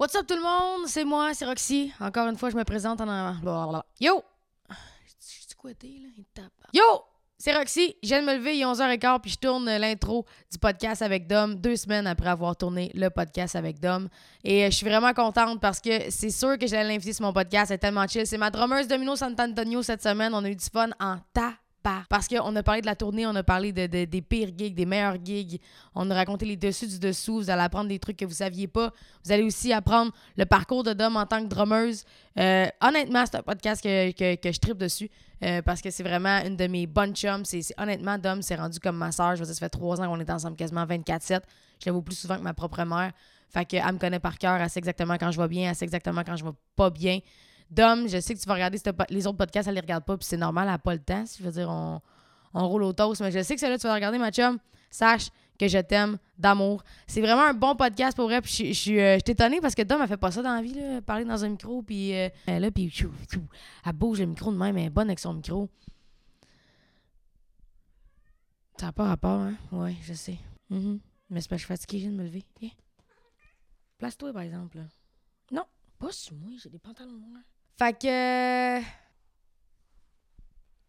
What's up tout le monde? C'est moi, c'est Roxy. Encore une fois, je me présente en avant. Blablabla. Yo! Je suis quoi t'es là? Il tape. Yo! C'est Roxy. Je viens de me lever, il est 11h15, puis je tourne l'intro du podcast avec Dom deux semaines après avoir tourné le podcast avec Dom. Et euh, je suis vraiment contente parce que c'est sûr que j'allais l'inviter sur mon podcast. C'est tellement chill. C'est ma drummeuse Domino Sant'Antonio cette semaine. On a eu du fun en tas pas. Parce qu'on a parlé de la tournée, on a parlé de, de- des pires gigs, des meilleurs gigs. On a raconté les dessus du dessous. Vous allez apprendre des trucs que vous saviez pas. Vous allez aussi apprendre le parcours de Dom en tant que drummeuse. Euh, honnêtement, c'est un podcast que, que, je tripe dessus. euh, parce que c'est vraiment une de mes bonnes chums. Honnêtement, Dom s'est rendu comme ma soeur. Je veux dire, ça fait trois ans qu'on est ensemble quasiment 24-7. Je la vois plus souvent que ma propre mère. Fait qu'elle me connaît par cœur. Elle sait exactement quand je vais bien. Elle sait exactement quand je vais pas bien. Dom, je sais que tu vas regarder les autres podcasts, elle les regarde pas, puis c'est normal, elle n'a pas le temps. Si je veux dire, on, roule au toast, mais je sais que celle-là, tu vas regarder, ma chum. Sache que je t'aime d'amour. C'est vraiment un bon podcast pour vrai. Puis je, je, suis, euh, je suis étonnée parce que Dom, elle fait pas ça dans la vie, là, parler dans un micro, puis euh, là, puis elle bouge le micro de même, elle est bonne avec son micro. Ça n'a pas rapport, hein? Ouais, je sais. Mhm. Mais c'est que je suis fatiguée, je viens de me lever. Viens. Place-toi, par exemple. Non, pas sur moi, j'ai des pantalons noirs. Fait que. euh,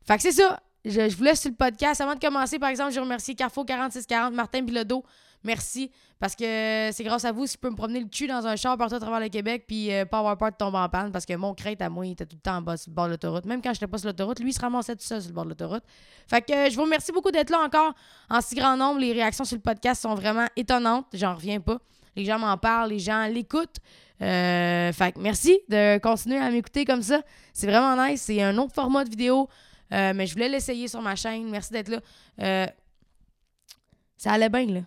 Fait que c'est ça. Je, je vous laisse sur le podcast. Avant de commencer, par exemple, je remercie Carrefour 4640, Martin Bilodeau. Merci. Parce que c'est grâce à vous si je peux me promener le cul dans un char partout à travers le Québec puis euh, pas avoir peur de tomber en panne. Parce que mon crête à moi, il était tout le temps en bas sur le bord de l'autoroute. Même quand j'étais pas sur l'autoroute, lui, il se ramassait tout seul sur le bord de l'autoroute. Fait que euh, je vous remercie beaucoup d'être là encore en si grand nombre. Les réactions sur le podcast sont vraiment étonnantes. J'en reviens pas. Les gens m'en parlent, les gens l'écoutent. Euh, fait merci de continuer à m'écouter comme ça. C'est vraiment nice. C'est un autre format de vidéo. Euh, mais je voulais l'essayer sur ma chaîne. Merci d'être là. Euh, ça allait bien, là.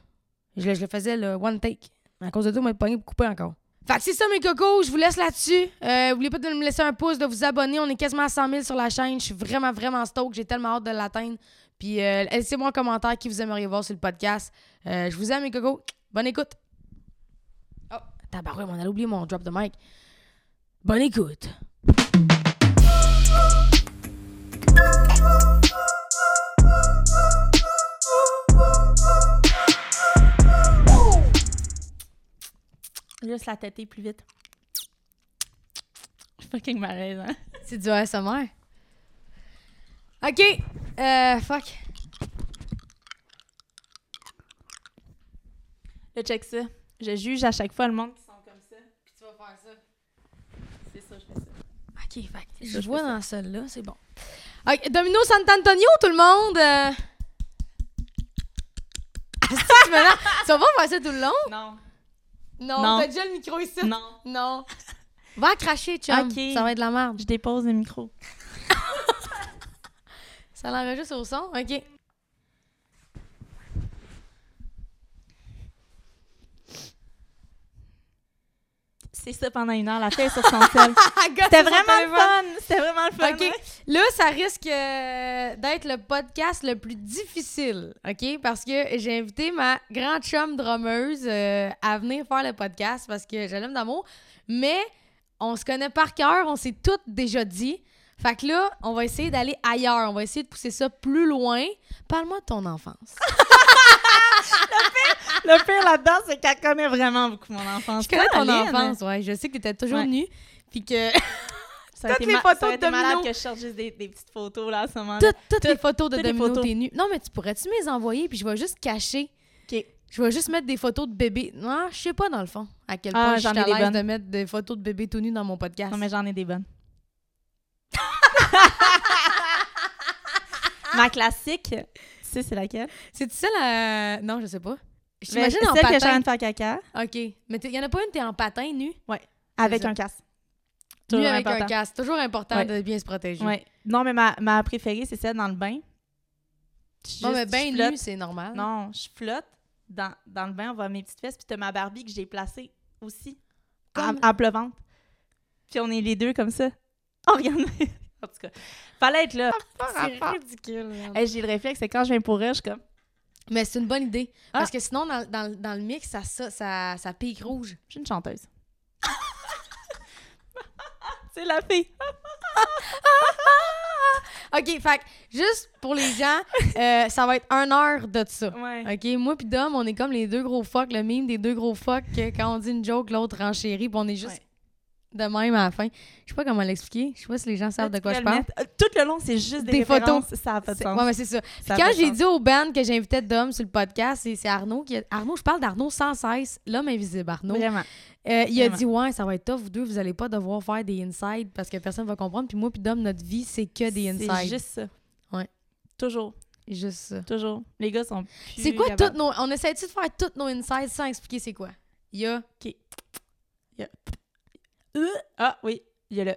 Je, le- faisais le one take. À cause de tout, m'a pogné pour couper encore. Fait que c'est ça, mes cocos. Je vous laisse là-dessus. Euh, N'oubliez pas de me laisser un pouce, de vous abonner. On est quasiment à 100 000 sur la chaîne. Je suis vraiment, vraiment stoked. J'ai tellement hâte de l'atteindre. Puis euh, laissez-moi un commentaire qui vous aimeriez voir sur le podcast. Euh, je vous aime, mes cocos. Bonne écoute. Tabarouette, on a oublié mon drop de mic. Bonne écoute. Juste la têter plus vite. Je suis fucking malaise, hein? C'est du ASMR. OK. Euh, fuck. Là, check ça. Je juge à chaque fois le monde qui sont comme ça. Puis tu vas faire ça. C'est ça, je fais ça. OK, fait je je vois dans celle-là, c'est bon. OK, Domino Sant'Antonio, tout le monde. euh. Tu vas pas faire ça tout le long? Non. Non, Non. t'as déjà le micro ici. Non. Non. Va cracher, chum. OK. Ça va être de la merde. Je dépose le micro. Ça l'enregistre au son? OK. C'est ça pendant une heure, la fille sur son sel. C'était vraiment le fun. C'était vraiment le fun. OK. Là, ça risque euh, d'être le podcast le plus difficile, OK? Parce que j'ai invité ma grande chum drummeuse euh, à venir faire le podcast parce que je l'aime d'amour. Mais on se connaît par cœur, on s'est toutes déjà dit. Fait que là, on va essayer d'aller ailleurs. On va essayer de pousser ça plus loin. Parle-moi de ton enfance. Le pire là-dedans, c'est qu'elle connaît vraiment beaucoup mon enfance. Je connais ton enfance, ouais. Je sais que t'étais toujours Ouais. nue. Puis que Ça Toutes les ma- photos ça de Domino. que je cherche juste des, des petites photos là, à ce moment-là. toutes, toutes les photos de Domino, t'es nue. Non, mais tu pourrais-tu me les envoyer? Puis je vais juste cacher. OK. Je vais juste mettre des photos de bébé. Non, je sais pas dans le fond à quel point Ah, je suis à l'aise de mettre des photos de bébé tout nu dans mon podcast. Non, mais j'en ai des bonnes. Ma classique, tu sais, c'est laquelle? C'est ça la. Non, je sais pas. T'imagine en Celle que patin. en train de faire caca Ok. Mais il y en a pas une, t'es en patin nu? avec ça. un casque. Nu Toujours avec un important. casque. Toujours important Ouais. de bien se protéger. Ouais. Non, mais ma, ma préférée, c'est celle dans le bain. Bon, mais je nu, c'est normal. Non, je flotte dans, dans le bain, on voit mes petites fesses, puis t'as ma Barbie que j'ai placée aussi, Comme- en pleuvante. Puis on est les deux comme ça. Oh, regarde! en tout cas, fallait être là. C'est ridicule. Hey, j'ai le réflexe, c'est quand je viens pour elle, je suis comme... Mais c'est une bonne idée. Ah. Parce que sinon, dans, dans- dans le mix, ça, ça, ça, ça pique rouge. Je suis une chanteuse. c'est la fille. OK, fait que juste pour les gens, euh, ça va être une heure de ça. Ouais. OK, moi pis Dom, on est comme les deux gros fuck, le mime des deux gros fuck, que quand on dit une joke, l'autre renchérit, pis on est juste Ouais. De même à la fin. Je sais pas comment l'expliquer. Je sais pas si les gens savent de quoi je parle. Tout le long, c'est juste des, Des photos. Ça n'a pas de C'est- sens. Ouais, mais c'est ça. Ça a quand j'ai dit au band que j'invitais Dom sur le podcast, c'est c'est Arnaud qui a... Arnaud, je parle d'Arnaud sans cesse, l'homme invisible, Arnaud. Vraiment. Euh, il a dit ouais, ça va être tough, vous deux, vous allez pas devoir faire des insides parce que personne va comprendre. Puis moi puis Dom, notre vie, c'est que des C'est insides. juste ça. Ouais. Toujours. Juste ça. Toujours. Les gars sont C'est quoi toutes nos. On essaie-tu de faire toutes nos insides sans expliquer c'est quoi? Il y a. Euh, Ah oui, il y a le.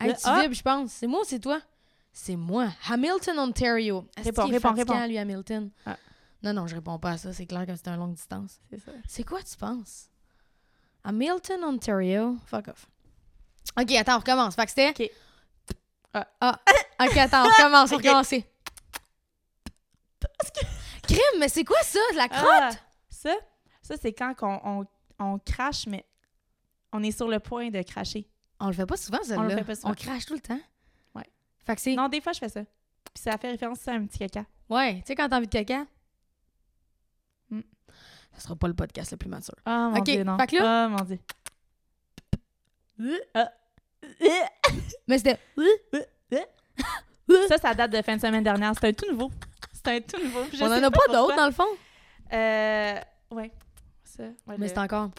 Hey, Le tu A. vibres, je pense. C'est moi ou c'est toi? C'est moi. Hamilton, Ontario. Réponds, réponds, réponds. lui, Hamilton? Ah. Non, non, je réponds pas à ça. C'est clair que c'est une longue distance. C'est ça. C'est quoi, tu penses? Hamilton, Ontario. Fuck off. OK, attends, on recommence. Fait que c'était. OK. Ah. Ah. OK, attends, on recommence. On OK. recommence. Crime, mais c'est quoi ça? De la crotte? Ah, ça, ça c'est quand qu'on- on, on crache, mais on est sur le point de cracher. On le fait pas souvent, ça. On le fait pas souvent. On crache tout le temps. Ouais. Fait que c'est. Non, des fois, je fais ça. Puis ça fait référence à un petit caca. Ouais, tu sais, quand t'as envie de caca. Hmm. Ça sera pas le podcast le plus mature. Ah, mon OK, Dieu, non. fait que là- Ah, mon Dieu. Mais c'était. Ça, ça date de fin de semaine dernière. C'est un tout nouveau. C'est un tout nouveau. Je On en a pas d'autres, dans le fond? Euh, ouais. Ça. ouais, Mais le- c'est encore.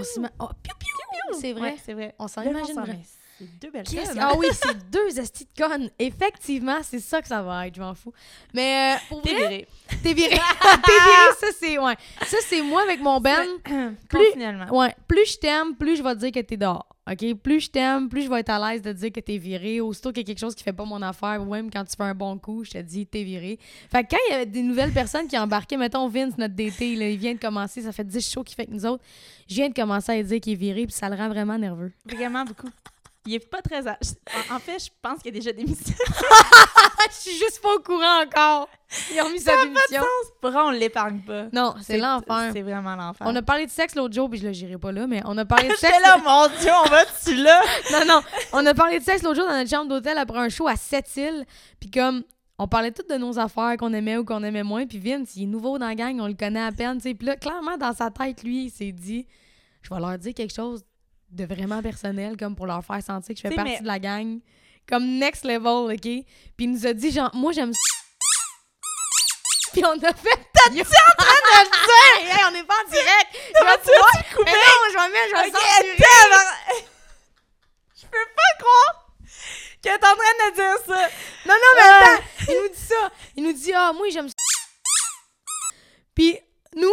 On s'ima- Oh, piou, piou, C'est vrai. Ouais, c'est vrai. On s'en imagine C'est deux belles connes, Ah oui, c'est deux estis de connes. Effectivement, c'est ça que ça va être, je m'en fous. Mais euh, pour T'es viré. t'es viré. t'es viré, ça c'est ouais. Ça c'est moi avec mon Ben. Plus- Continuellement. Ouais, plus je t'aime, plus je vais te dire que t'es dehors. OK? Plus je t'aime, plus je vais être à l'aise de dire que t'es viré. Aussitôt qu'il y a quelque chose qui fait pas mon affaire, ou même quand tu fais un bon coup, je te dis t'es viré. Fait que quand il y avait des nouvelles personnes qui embarquaient, mettons Vince, notre DT, là, il vient de commencer, ça fait 10 shows qu'il fait avec nous autres, je viens de commencer à dire qu'il est viré, puis ça le rend vraiment nerveux. Vraiment beaucoup. Il est pas très âgé. En, en fait, je pense qu'il y a déjà démissionné. Je suis juste pas au courant encore. Ils ont mis sa démission. Pourquoi on l'épargne pas? Non, c'est l'enfer. C'est vraiment l'enfer. On a parlé de sexe l'autre jour, puis je le j'irai pas là, mais on a parlé de sexe. Là, mon Dieu, on va dessus là? non, non. On a parlé de sexe l'autre jour dans notre chambre d'hôtel après un show à Sept-Îles. Puis comme, on parlait toutes de nos affaires qu'on aimait ou qu'on aimait moins. Puis Vince, il est nouveau dans la gang, on le connaît à peine. Puis là, clairement, dans sa tête, lui, il s'est dit, je vais leur dire quelque chose de vraiment personnel, comme pour leur faire sentir que je fais partie mais- de la gang. Comme next level, OK? Puis il nous a dit, genre, moi, j'aime Puis on a fait. T'es-tu en train de le dire? Hey, on n'est pas en direct! Je vais pouvoir... Mais non, je vais mettre, je vais Ok, censurer. Je peux pas croire que t'es en train de dire ça. Non, non, mais Ah. attends, il nous dit ça. Il nous dit, ah, moi, j'aime ça. Puis, nous,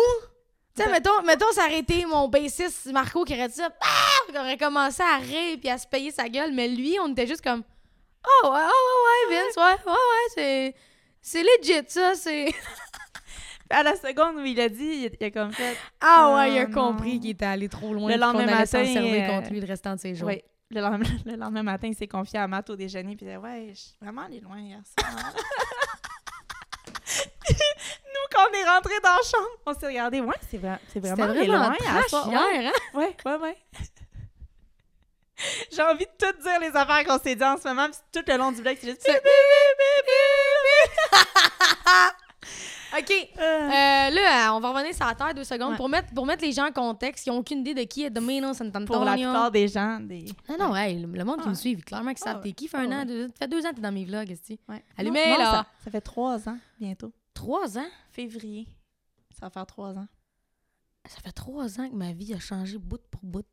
tu sais, mettons, mettons, ça aurait été mon bassiste Marco qui aurait dit ça, ah, qui aurait commencé à rire puis à se payer sa gueule, mais lui, on était juste comme, oh, ouais, oh, ouais, ouais, Vince, ouais, ouais, ouais, c'est. C'est legit, ça, c'est. À la seconde où il a dit, il a, il a comme fait. Ah, ouais, il a Oh, compris qu'il était allé trop loin. Le lendemain allait s'en matin, servir euh, contre lui le restant de ses jours. Oui. Le lendemain, le lendemain matin, il s'est confié à Matt au déjeuner. Puis il a dit Ouais, je suis vraiment allé loin hier soir. Nous, quand on est rentrés dans la chambre, on s'est regardé. Ouais, c'est vrai, vraiment vraiment loin trash soir. hier, Ouais, hein? ouais, ouais. ouais. J'ai envie de tout dire les affaires qu'on s'est dit en ce moment. Puis tout le long du vlog, c'est juste. OK. Euh, Euh, là, on va revenir sur la terre deux secondes Ouais. pour, mettre, pour mettre les gens en contexte qui n'ont aucune idée de qui est Domino Sant'Antonio. pour la plupart des gens, des. Non, non, hey, le, le monde qui Ah. me suit, clairement qu'ils Ah savent ouais. t'es qui. Fait un Ah an, ouais. deux, fait deux ans que t'es dans mes vlogs, esti. Ouais. Allumez, Non, non, là. Ça, ça fait trois ans bientôt. Trois ans? Février. Ça va faire trois ans. Ça fait trois ans que ma vie a changé bout pour bout.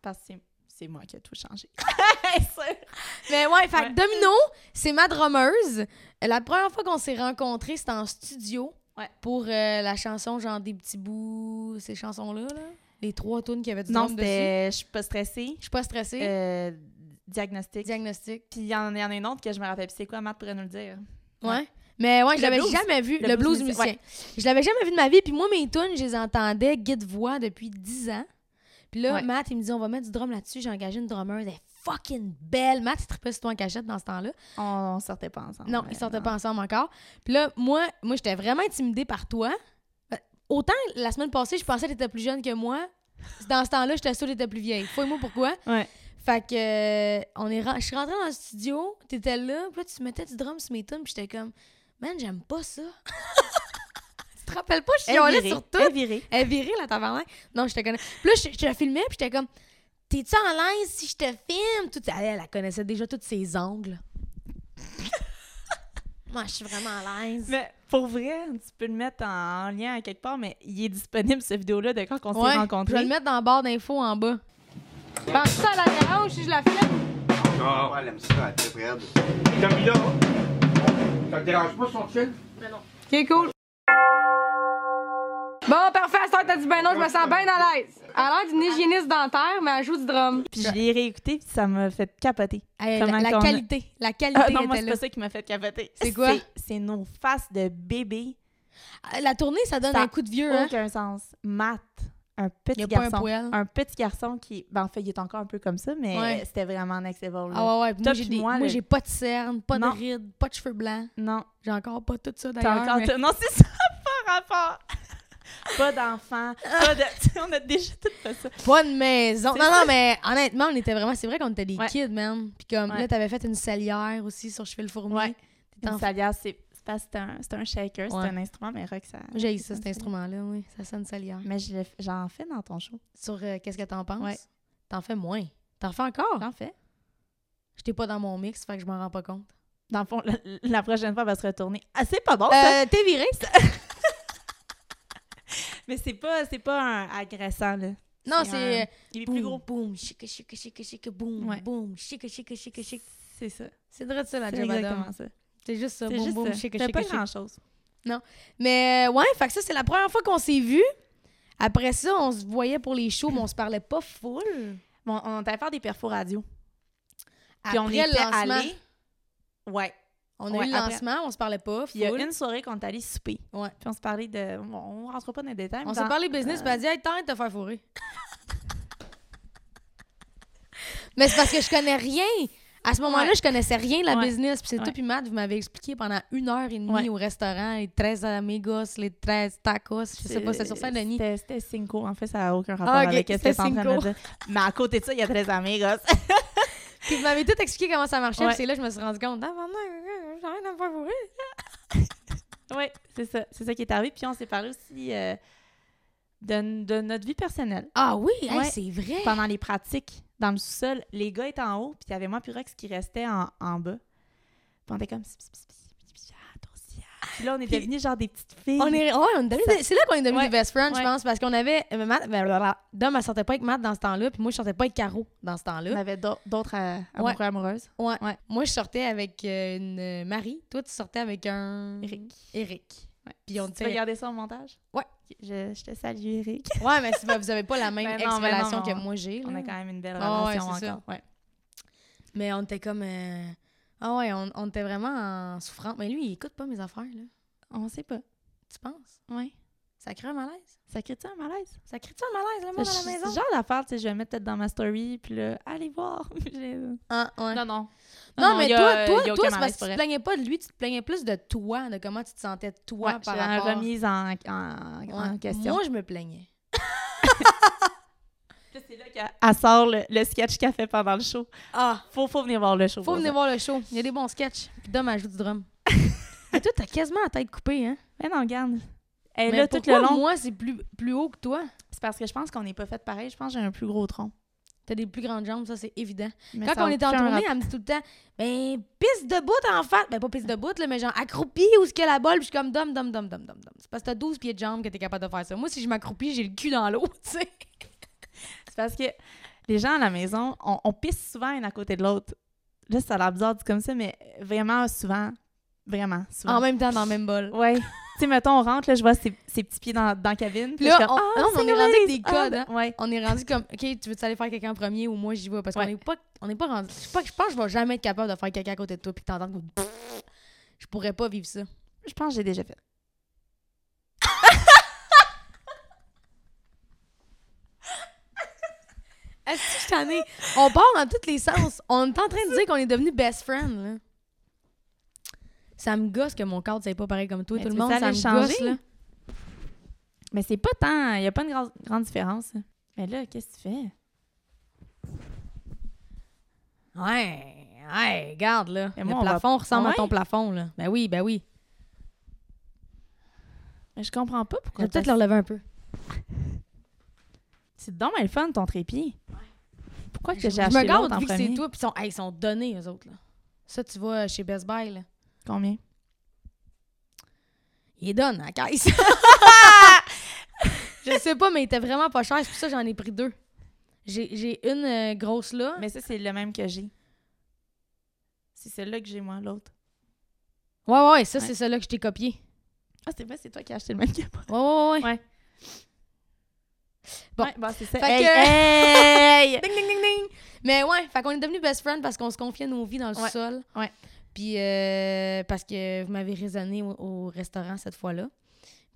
Parce que c'est- moi qui ai tout changé. Mais ouais, fait que. Domino, c'est ma drummeuse. La première fois qu'on s'est rencontrés, c'était en studio. Ouais. Pour euh, la chanson, genre des petits bouts, ces chansons-là, là. Les trois tunes qui avaient du non, c'était. Je suis pas stressée. Je suis pas stressée. Euh, diagnostic. Diagnostic. Puis il y, en y en a une autre que je me rappelle. Puis c'est quoi, Matt pourrait nous le dire? Ouais. Mais ouais, je l'avais jamais vu. Le, Le blues, blues musicien. Je l'avais jamais vu de ma vie. Puis moi, mes tunes, je les entendais guide-voix depuis 10 ans. Puis là, Ouais. Matt, il me dit, on va mettre du drum là-dessus. J'ai engagé une drummer. Elle est fucking belle. Matt, il trippait sur toi en cachette dans ce temps-là. On, on sortait pas ensemble. Non, ils sortaient pas ensemble encore. Puis là, moi, moi j'étais vraiment intimidée par toi. Euh, Autant, la semaine passée, je pensais que t'étais plus jeune que moi. Dans ce temps-là, j'étais sûre que t'étais plus vieille. Fouille-moi pourquoi. Ouais. Fait que euh, on est je suis rentrée dans le studio, t'étais là, puis là tu mettais du drum sur mes tunes, puis j'étais comme man, j'aime pas ça. tu te rappelles pas, je Elle chialais virée, sur tout. elle virée. Elle est virée, la tabarnak? Non, je te connais. Puis là, je, je te la filmais, puis j'étais comme, t'es-tu en l'aise si je te filme? Tout, elle, elle, elle connaissait déjà tous ses ongles. Moi, je suis vraiment à l'aise. Mais pour vrai, tu peux le mettre en, en lien à quelque part, mais il est disponible, cette vidéo-là, de quand on Ouais, s'est Je rencontrés. vais le mettre dans la barre d'infos en bas. Pense ça à la dérange si je la filme? Ah. Ouais, elle aime ça, elle est très. Camilla, ça te dérange pas son chill? Ok, cool. Bon, parfait, ça t'as dit ben non, je me sens bien à l'aise. Elle a l'air d'une hygiéniste dentaire, mais elle joue du drum. Puis je l'ai réécouté, puis ça m'a fait capoter. Hey, la, la qualité, la qualité Ah non, moi, était c'est là. pas ça qui m'a fait capoter. C'est quoi? C'est nos faces de bébé. La tournée, ça donne Ça un coup de vieux, hein? Aucun sens. Matt, un petit un garçon. un petit garçon qui. Ben, en fait, il est encore un peu comme ça, mais Ouais. c'était vraiment next level. là. Ah ouais, ouais. Moi, j'ai des- moi, le- j'ai pas de cernes, pas Non. de rides, pas de cheveux blancs. Non, J'ai encore pas tout ça d'ailleurs. encore. mais- Non, c'est ça, pas rapport. pas d'enfant, pas de. on a déjà tout fait ça. Pas de maison. Non, non, mais honnêtement, on était vraiment. C'est vrai qu'on était des Ouais. kids, man. Puis comme là, t'avais fait une salière aussi sur Cheville le Fourmi. Ouais. Une salière, c'est parce que c'est un, shaker, c'est Ouais. un instrument, mais rock, ça. J'ai ça, ça cet instrument-là, oui. Ça sonne salière. Mais j'en fais dans ton show. Sur euh, qu'est-ce que t'en penses? Ouais. T'en fais moins. T'en fais encore? J'en fais. J'étais pas dans mon mix, fait que je m'en rends pas compte. Dans le fond, la, la prochaine fois, elle va se retourner. Ah, c'est pas bon, ça! Euh, t'es viré? Mais c'est pas, pas un agressant, là. Non, C'est un- Il est plus gros. boum, chic, chic, chic, chic, boum, boum, chic, chic, chic, chic. C'est ça. C'est vrai de ça, la job exactement ça. C'est juste ça, C'est boum, juste boum, ça. chic, pas grand-chose. Mais euh, ouais, fait que ça, c'est la première fois qu'on s'est vus. Après ça, on se voyait pour les shows, mais on se parlait pas full. Bon, on était allé faire des perfos radio. Après Puis on était allés... Ouais. on a Ouais, eu le après- lancement, on se parlait pas Puis il y a une soirée qu'on est allé souper. Ouais. Puis on se parlait de... Bon, on rentre pas dans les détails. On s'est parlé business, euh, puis elle a dit, hey, de te faire fourrer. mais c'est parce que je connais rien. À ce moment-là, Ouais. je connaissais rien de la Ouais. business. Puis c'est Ouais. toi puis Matt, vous m'avez expliqué pendant une heure et demie au restaurant, les 13 amigos, les 13 tacos. Je sais pas, c'est sur Saint-Denis. C'était c'était Cinco. En fait, ça n'a aucun rapport Ah, ok, avec ce que en train de dire. Mais à côté de ça, il y a très amigos. Puis vous m'avez tout expliqué comment ça marchait. Puis c'est là que je me suis rendu compte, ah, j'arrête de me faire fourrer. oui, c'est ça. C'est ça qui est arrivé. Puis on s'est parlé aussi euh, de, de notre vie personnelle. Ah oui, hey, c'est vrai. Pendant les pratiques, dans le sous-sol, les gars étaient en haut, puis il y avait moi puis Rex qui restait en, en bas. Puis on était comme... Ah, ah. Puis là, on est Puis- devenus genre des petites filles. On est, ouais, on est c'est là qu'on est devenus Ouais, des best friends, je pense, parce qu'on avait. euh, Matt, blablabla. Dom, elle sortait pas avec Matt dans ce temps-là, puis moi, je sortais pas avec Caro dans ce On temps-là. avait d'au- d'autres euh, amoureux amoureuses. Ouais. Moi, je sortais avec euh, une Marie. Toi, tu sortais avec un. Eric. Eric. Puis on Tu était. garder ça au montage? Ouais. Je, je te salue, Eric. Ouais, mais c'est pas- vous avez pas la même Ben non, ex-relation non, que moi j'ai. On a quand même une belle ouais, relation c'est ça. encore. Ouais. Mais on était comme. euh, Ah ouais, on, on était vraiment en souffrance. Mais lui, il écoute pas mes affaires, là. On sait pas. Tu penses? Ouais. Ça crée un malaise? Ça crée-tu un malaise? Ça crée-tu un malaise, le monde à la C'est maison? ce genre d'affaire, tu sais, je vais mettre peut-être dans ma story, puis là, allez voir. Ah, ouais. non, non. Non, mais a- toi, il toi, toi c'est parce que tu te plaignais pas de lui, tu te plaignais plus de toi, de comment tu te sentais toi Ouais, par rapport. remise en, en, en Ouais. question. Moi, je me plaignais. C'est là qu'elle elle sort le, le sketch qu'elle fait pendant le show. Ah! Faut, faut venir voir le show. Faut venir ça. voir le show. Il y a des bons sketchs. Puis Dom joue du drum. Mais toi, t'as quasiment la tête coupée, hein? Mais non, regarde. Elle est Mais là tout pourquoi le long. moi, c'est plus, plus haut que toi? C'est parce que je pense qu'on n'est pas fait pareil. Je pense que j'ai un plus gros tronc. T'as des plus grandes jambes, ça, c'est évident. Mais Quand on était en tournée, elle me dit tout le temps, ben, pisse de bout en fait. Ben, pas pisse de bout, là, mais genre accroupi ou ce qu'elle a la balle? Puis je suis comme dom, dom, dom, dom, dom, dom. C'est parce que t'as 12 pieds de jambes que t'es capable de faire ça. Moi, si je m'accroupis, j'ai le cul dans l'eau, tu sais. C'est parce que les gens à la maison, on, on pisse souvent un à côté de l'autre. Là, ça a l'air bizarre comme ça, mais vraiment souvent. Vraiment souvent. En même temps, dans le même bol. Ouais. sais, mettons, on rentre, là, je vois ses, ses petits pieds dans, dans la cabine. Puis là, on- Ah, non, mais on est rendu avec des codes, hein. Ouais. On est rendu comme, OK, tu veux-tu aller faire quelqu'un en premier ou moi j'y vais? Parce qu'on n'est pas, on n'est pas rendu. Je pas- je pense que je vais jamais être capable de faire quelqu'un à côté de toi puis que t'entends comme. Je pourrais pas vivre ça. Je pense que j'ai déjà fait. Est-ce que je t'en ai? On part dans tous les sens. On est en train de dire qu'on est devenus best friends, là. Ça me gosse que mon cadre, c'est pas pareil comme toi. Mais Tout le monde, ça me le gosse, changer? là. Mais c'est pas tant. Il n'y a pas une grande, grande différence. Mais là, qu'est-ce que tu fais? Ouais, ouais, regarde, là. Le moi, va- plafond ressemble à ton plafond, là. Ben oui, ben oui. Mais je comprends pas Je pourquoi. vais peut-être le relever un peu. C'est donc le fun, ton trépied. Pourquoi que Je, j'ai je acheté me l'autre garde en vu que c'est toi, puis ils sont, hey, ils sont donnés, eux autres, là. Ça, tu vas chez Best Buy, là. Combien? Il donne à la caisse. je sais pas, mais il était vraiment pas cher. C'est pour ça que j'en ai pris deux. J'ai une euh, grosse là. Mais ça, c'est le même que j'ai. C'est celle-là que j'ai, moi, l'autre. Ouais, ouais, ouais, ça, Ouais. c'est celle-là que je t'ai copié. Ah, c'est vrai, c'est toi qui as acheté le même que moi. Ouais, ouais, ouais. Ouais. Bon. Ouais, bon, c'est ça. Fait Hey, que- hey! Ding, ding, ding, ding. Mais ouais, fait qu'on est devenus best friends parce qu'on se confiait nos vies dans le sol. Ouais. Puis euh, parce que vous m'avez raisonné au, au restaurant cette fois-là.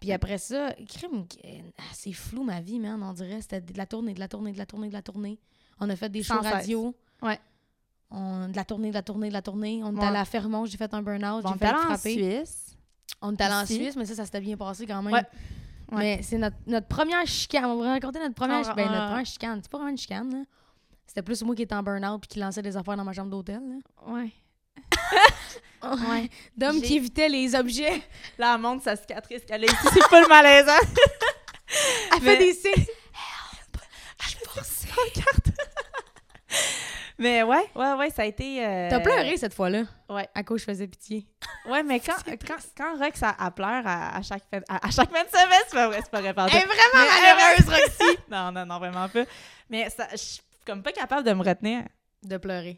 Puis après ça, crime, euh, c'est flou ma vie, man. On dirait c'était de la tournée, de la tournée, de la tournée, de la tournée. On a fait des shows radio. Ouais. On, de la tournée, de la tournée, de la tournée. On est Ouais. allé à Fermont, j'ai fait un burn-out, Bon, j'ai fait frapper. Suisse. On est allé en. Suisse, mais ça, ça s'était bien passé quand même. Ouais. Ouais. Mais c'est notre, notre première chicane. On va raconter notre première, Ah, ben, ah, notre première chicane. C'est pas vraiment une chicane. C'était plus moi qui étais en burn-out puis qui lançait des affaires dans ma chambre d'hôtel. Ouais. Ouais. D'homme J'ai- qui évitait les objets. Là, elle montre sa cicatrice qu'elle a ici. C'est pas le malaisant. Elle Mais- fait des signes. Help! Je pense. Mais ouais, ouais, ouais, ça a été. euh, T'as pleuré cette fois-là? Ouais. À cause je faisais pitié. Ouais, mais quand, quand, quand Rox, elle, elle pleure à, à chaque fin, à, à chaque fin de semaine, c'est pas vrai, c'est pas vrai. Elle est vraiment malheureuse, Roxy. Non, non, non, vraiment pas. Mais ça, je suis comme pas capable de me retenir. De pleurer.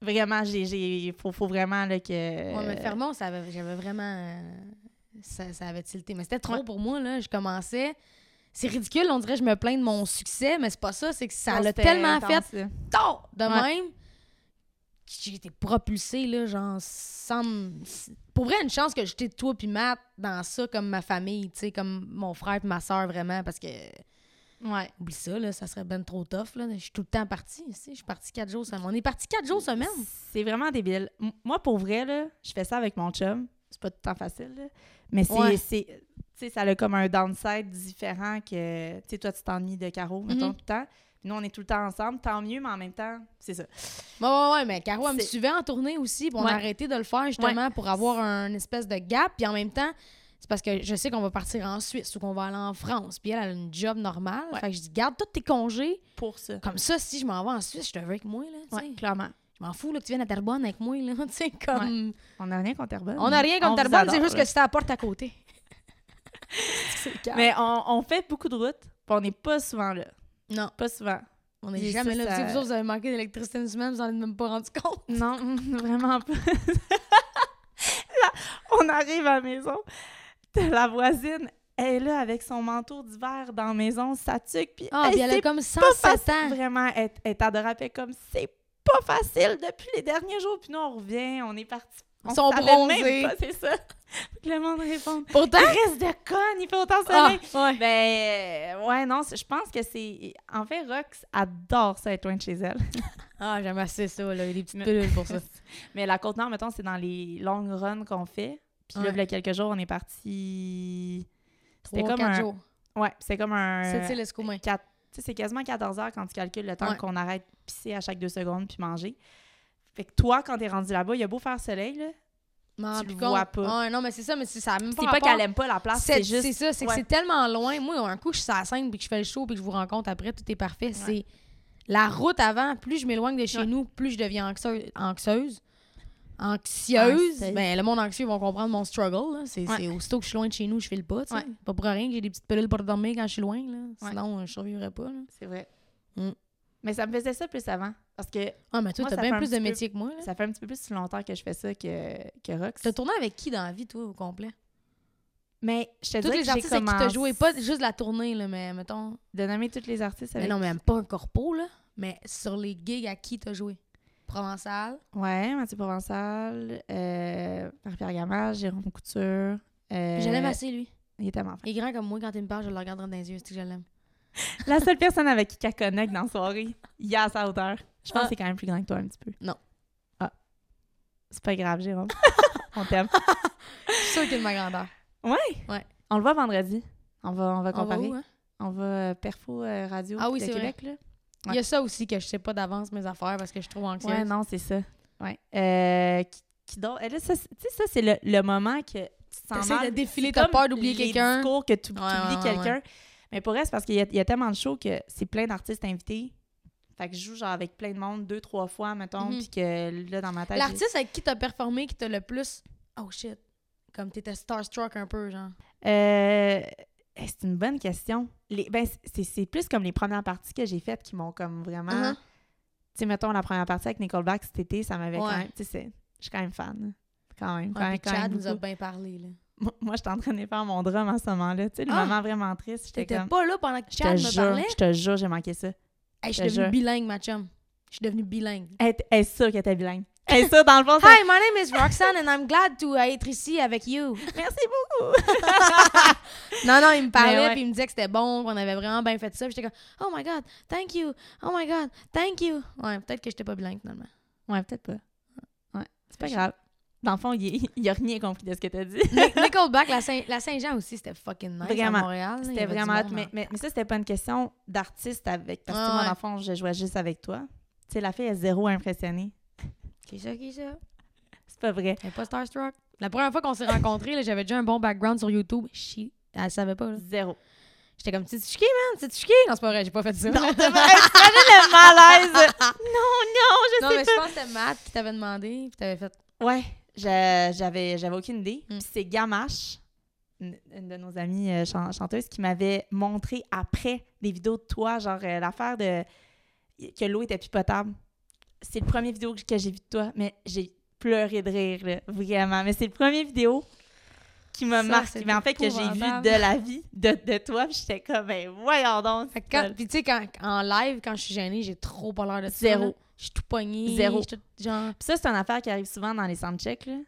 Vraiment, j'ai, j'ai, faut, faut vraiment là, que. Ouais, mais Fermont, ça avait- j'avais vraiment. euh, ça, ça avait tilté. Mais c'était trop Ouais. pour moi, là. Je commençais. C'est ridicule, on dirait que je me plains de mon succès, mais c'est pas ça. C'est que ça Non, l'a tellement fait intense, tard de Ouais. même j'ai été propulsée, là, genre, sans... Pour vrai, une chance que j'étais toi puis Matt dans ça comme ma famille, tu sais, comme mon frère puis ma soeur, vraiment, parce que... Ouais. Oublie ça, là, ça serait ben trop tough, là. Je suis tout le temps partie, ici. Je suis partie quatre jours semaine. On est parti quatre jours semaine. C'est vraiment débile. M- Moi, pour vrai, là, je fais ça avec mon chum. C'est pas tout le temps facile, là. Mais c'est. Ouais. c'est- Tu sais, ça a comme un downside différent que. Tu sais, toi, tu t'ennuies de Caro, mettons, Mhm. tout le temps. Nous, on est tout le temps ensemble. Tant mieux, mais en même temps, c'est ça. Ouais, ouais, ouais, mais Caro, elle me suivait en tournée aussi, puis on Ouais. a arrêté de le faire justement pour avoir un espèce de gap, puis en même temps, c'est parce que je sais qu'on va partir en Suisse ou qu'on va aller en France, puis elle, elle a une job normale. Ouais. Fait que je dis, garde tous tes congés. Pour ça. Comme ça, si je m'en vais en Suisse, je te veux avec moi, là. Ouais, clairement. Je m'en fous, là, que tu viennes à Terrebonne avec moi, là, tu sais, comme... On n'a rien contre Terrebonne. On n'a rien On contre Terrebonne, c'est juste là. que c'est à la porte à côté. Mais on, on fait beaucoup de routes, puis on n'est pas souvent là. Non, Pas souvent. on n'est jamais là. ça- vous autres, vous avez manqué d'électricité une semaine, vous en êtes même pas rendu compte. Non, vraiment pas. Là, on arrive à la maison. T'as La voisine elle est là avec son manteau d'hiver dans la maison, sa tuque, puis Ah, elle elle a comme pas 107 facile. ans. Vraiment, elle, elle est adorable. Comme, c'est pas facile depuis les derniers jours. Puis nous, on revient, on est parti. On sont bronzés. c'est ça. Faut que le monde réponde. Pourtant... Reste de conne, il fait autant Ah, soleil. ouais. Ben, euh, ouais, non, je pense que c'est... En fait, Rox adore ça être loin de chez elle. Ah, j'aime assez ça, là. Il y a des petites pilules pour ça. Mais la Côte-Nord, mettons, c'est dans les longues runs qu'on fait. Puis là, il y a quelques jours, on est parti... C'était Trois, comme quatre un... jours. Ouais, c'est comme un... Île Escoumins. quatre- Tu sais, c'est quasiment 14 heures quand tu calcules le temps Ouais. qu'on arrête de pisser à chaque deux secondes puis manger. Fait que toi, quand t'es rendu là-bas, il y a beau faire soleil, là. M'en Tu le vois pas. Non, mais c'est ça, mais c'est ça. C'est pas qu'elle aime pas la place, C'est c'est juste... c'est ça, c'est que c'est tellement loin. Moi, un coup, je suis à la scène puis que je fais le show puis que je vous rencontre après, tout est parfait. C'est la route avant, plus je m'éloigne de chez nous, plus je deviens anxieuse. anxieuse. Anxieuse? Ben, le monde anxieux vont comprendre mon struggle. C'est Ouais. aussitôt que je suis loin de chez nous, je file pas. Ouais. Pas pour rien que j'ai des petites pilules pour dormir quand je suis loin. Là. Sinon, euh, je survivrais pas. C'est vrai. Mm. Mais ça me faisait ça plus avant. Parce que Ah, mais toi, t'as bien plus de peu- métier que moi. Là. ça fait un petit peu plus longtemps que je fais ça que, que Rox. T'as tourné avec qui dans la vie, toi, au complet? Mais je te dis les que j'ai artistes avec qui commencé joué, pas juste la tournée, là, mais mettons. de nommer tous les artistes Mais avec... non, mais même pas un corpo, là. Mais sur les gigs à qui t'as joué? Provençal. Ouais, Mathieu Provençal, euh, Marie-Pierre Gamache, Jérôme Couture. euh, Je l'aime assez, lui. Il est tellement. Il est grand comme moi. Quand il me parle, je le regarde dans les yeux. C'est que je l'aime. La seule personne avec qui elle connecte dans la soirée, il est à sa hauteur. Je pense Ah. que c'est quand même plus grand que toi un petit peu. Non. Ah. C'est pas grave, Jérôme. On t'aime. Je suis sûre qu'il est de ma grandeur. On le voit vendredi. On va, on va On va comparer. où, hein? On va euh, Perfo euh, Radio Ah oui, de Québec, là. Il y a ça aussi que je sais pas d'avance mes affaires parce que je suis trop anxieuse. Ouais, non, c'est ça. Ouais. Euh, qui, qui d'autre? Eh, là, ça, c'est- tu sais, ça, c'est le, le moment que tu sens mal. de défiler, t'as peur d'oublier quelqu'un. discours que tu Ouais, oublies ouais, quelqu'un. Mais pour elle, c'est parce qu'il y, y a tellement de shows que c'est plein d'artistes invités. Fait que je joue genre avec plein de monde deux, trois fois, mettons, Mhm. puis que là, dans ma tête... L'artiste avec qui t'as performé qui t'a le plus. Oh shit. Comme t'étais starstruck un peu, genre? Euh, c'est une bonne question. Les, ben, c'est, c'est plus comme les premières parties que j'ai faites qui m'ont comme vraiment... Uh-huh. Tu sais, mettons, la première partie avec Nickelback cet été, ça m'avait quand même... Tu sais, je suis quand même fan. Quand même, quand Ouais, même, quand Chad même nous a bien parlé, là. Moi, moi, j'étais en train de faire mon drum à ce moment-là. Tu sais, le Ah! moment vraiment triste, j'étais comme... pas là pendant que Je Chad me jure, parlait? je te jure, j'ai manqué ça. Hey, je suis devenue bilingue, ma chum. Je suis devenue bilingue. Elle est sûre qu'elle était bilingue. Est sûre, dans le fond, Hi, my name is Roxanne and I'm glad to être ici avec you. Merci beaucoup! Non, non, il me parlait puis il me disait que c'était bon, qu'on avait vraiment bien fait ça. J'étais comme, oh my god, thank you, oh my god, thank you. Ouais, peut-être que j'étais pas bilingue finalement. Ouais, peut-être pas. Ouais, c'est pas grave. Dans le fond, il, il a rien compris de ce que t'as dit. Nic- Nickelback, la Saint- la Saint-Jean aussi, c'était fucking nice Vraiment. à Montréal. C'était vraiment monde, mais, hein. mais, mais ça, c'était pas une question d'artiste avec. Parce que Ah moi, ouais. dans le fond, je jouais juste avec toi. Tu sais, la fille est zéro impressionnée. Qui ça, qui ça? C'est pas vrai. Elle est pas starstruck? La première fois qu'on s'est rencontrés, là, j'avais déjà un bon background sur YouTube. She... Elle savait pas, là. Zéro. J'étais comme, tu qui, man? C'est tu qui? Non, c'est pas vrai, j'ai pas fait ça. Non, le malaise! Non, non, je Non, sais mais pas. je pense que c'était Matt qui t'avait demandé, puis t'avais fait. Ouais, j'avais, j'avais aucune idée. Mm. Puis c'est Gamache, une, une de nos amies euh, chan- chanteuses, qui m'avait montré après des vidéos de toi, genre euh, l'affaire de que l'eau était plus potable. C'est le premier vidéo que, j'ai vu de toi, mais j'ai pleuré de rire, là, vraiment. Mais c'est le premier vidéo qui m'a marqué, mais en fait que j'ai vu de la vie de, de toi, puis j'étais comme, ben voyons donc. Quand- Puis tu sais, quand, en live, quand je suis gênée, j'ai trop pas l'air de ça. Zéro. là. Je suis tout pognée. Zéro. tout- genre. Puis ça, c'est une affaire qui arrive souvent dans les soundchecks, là.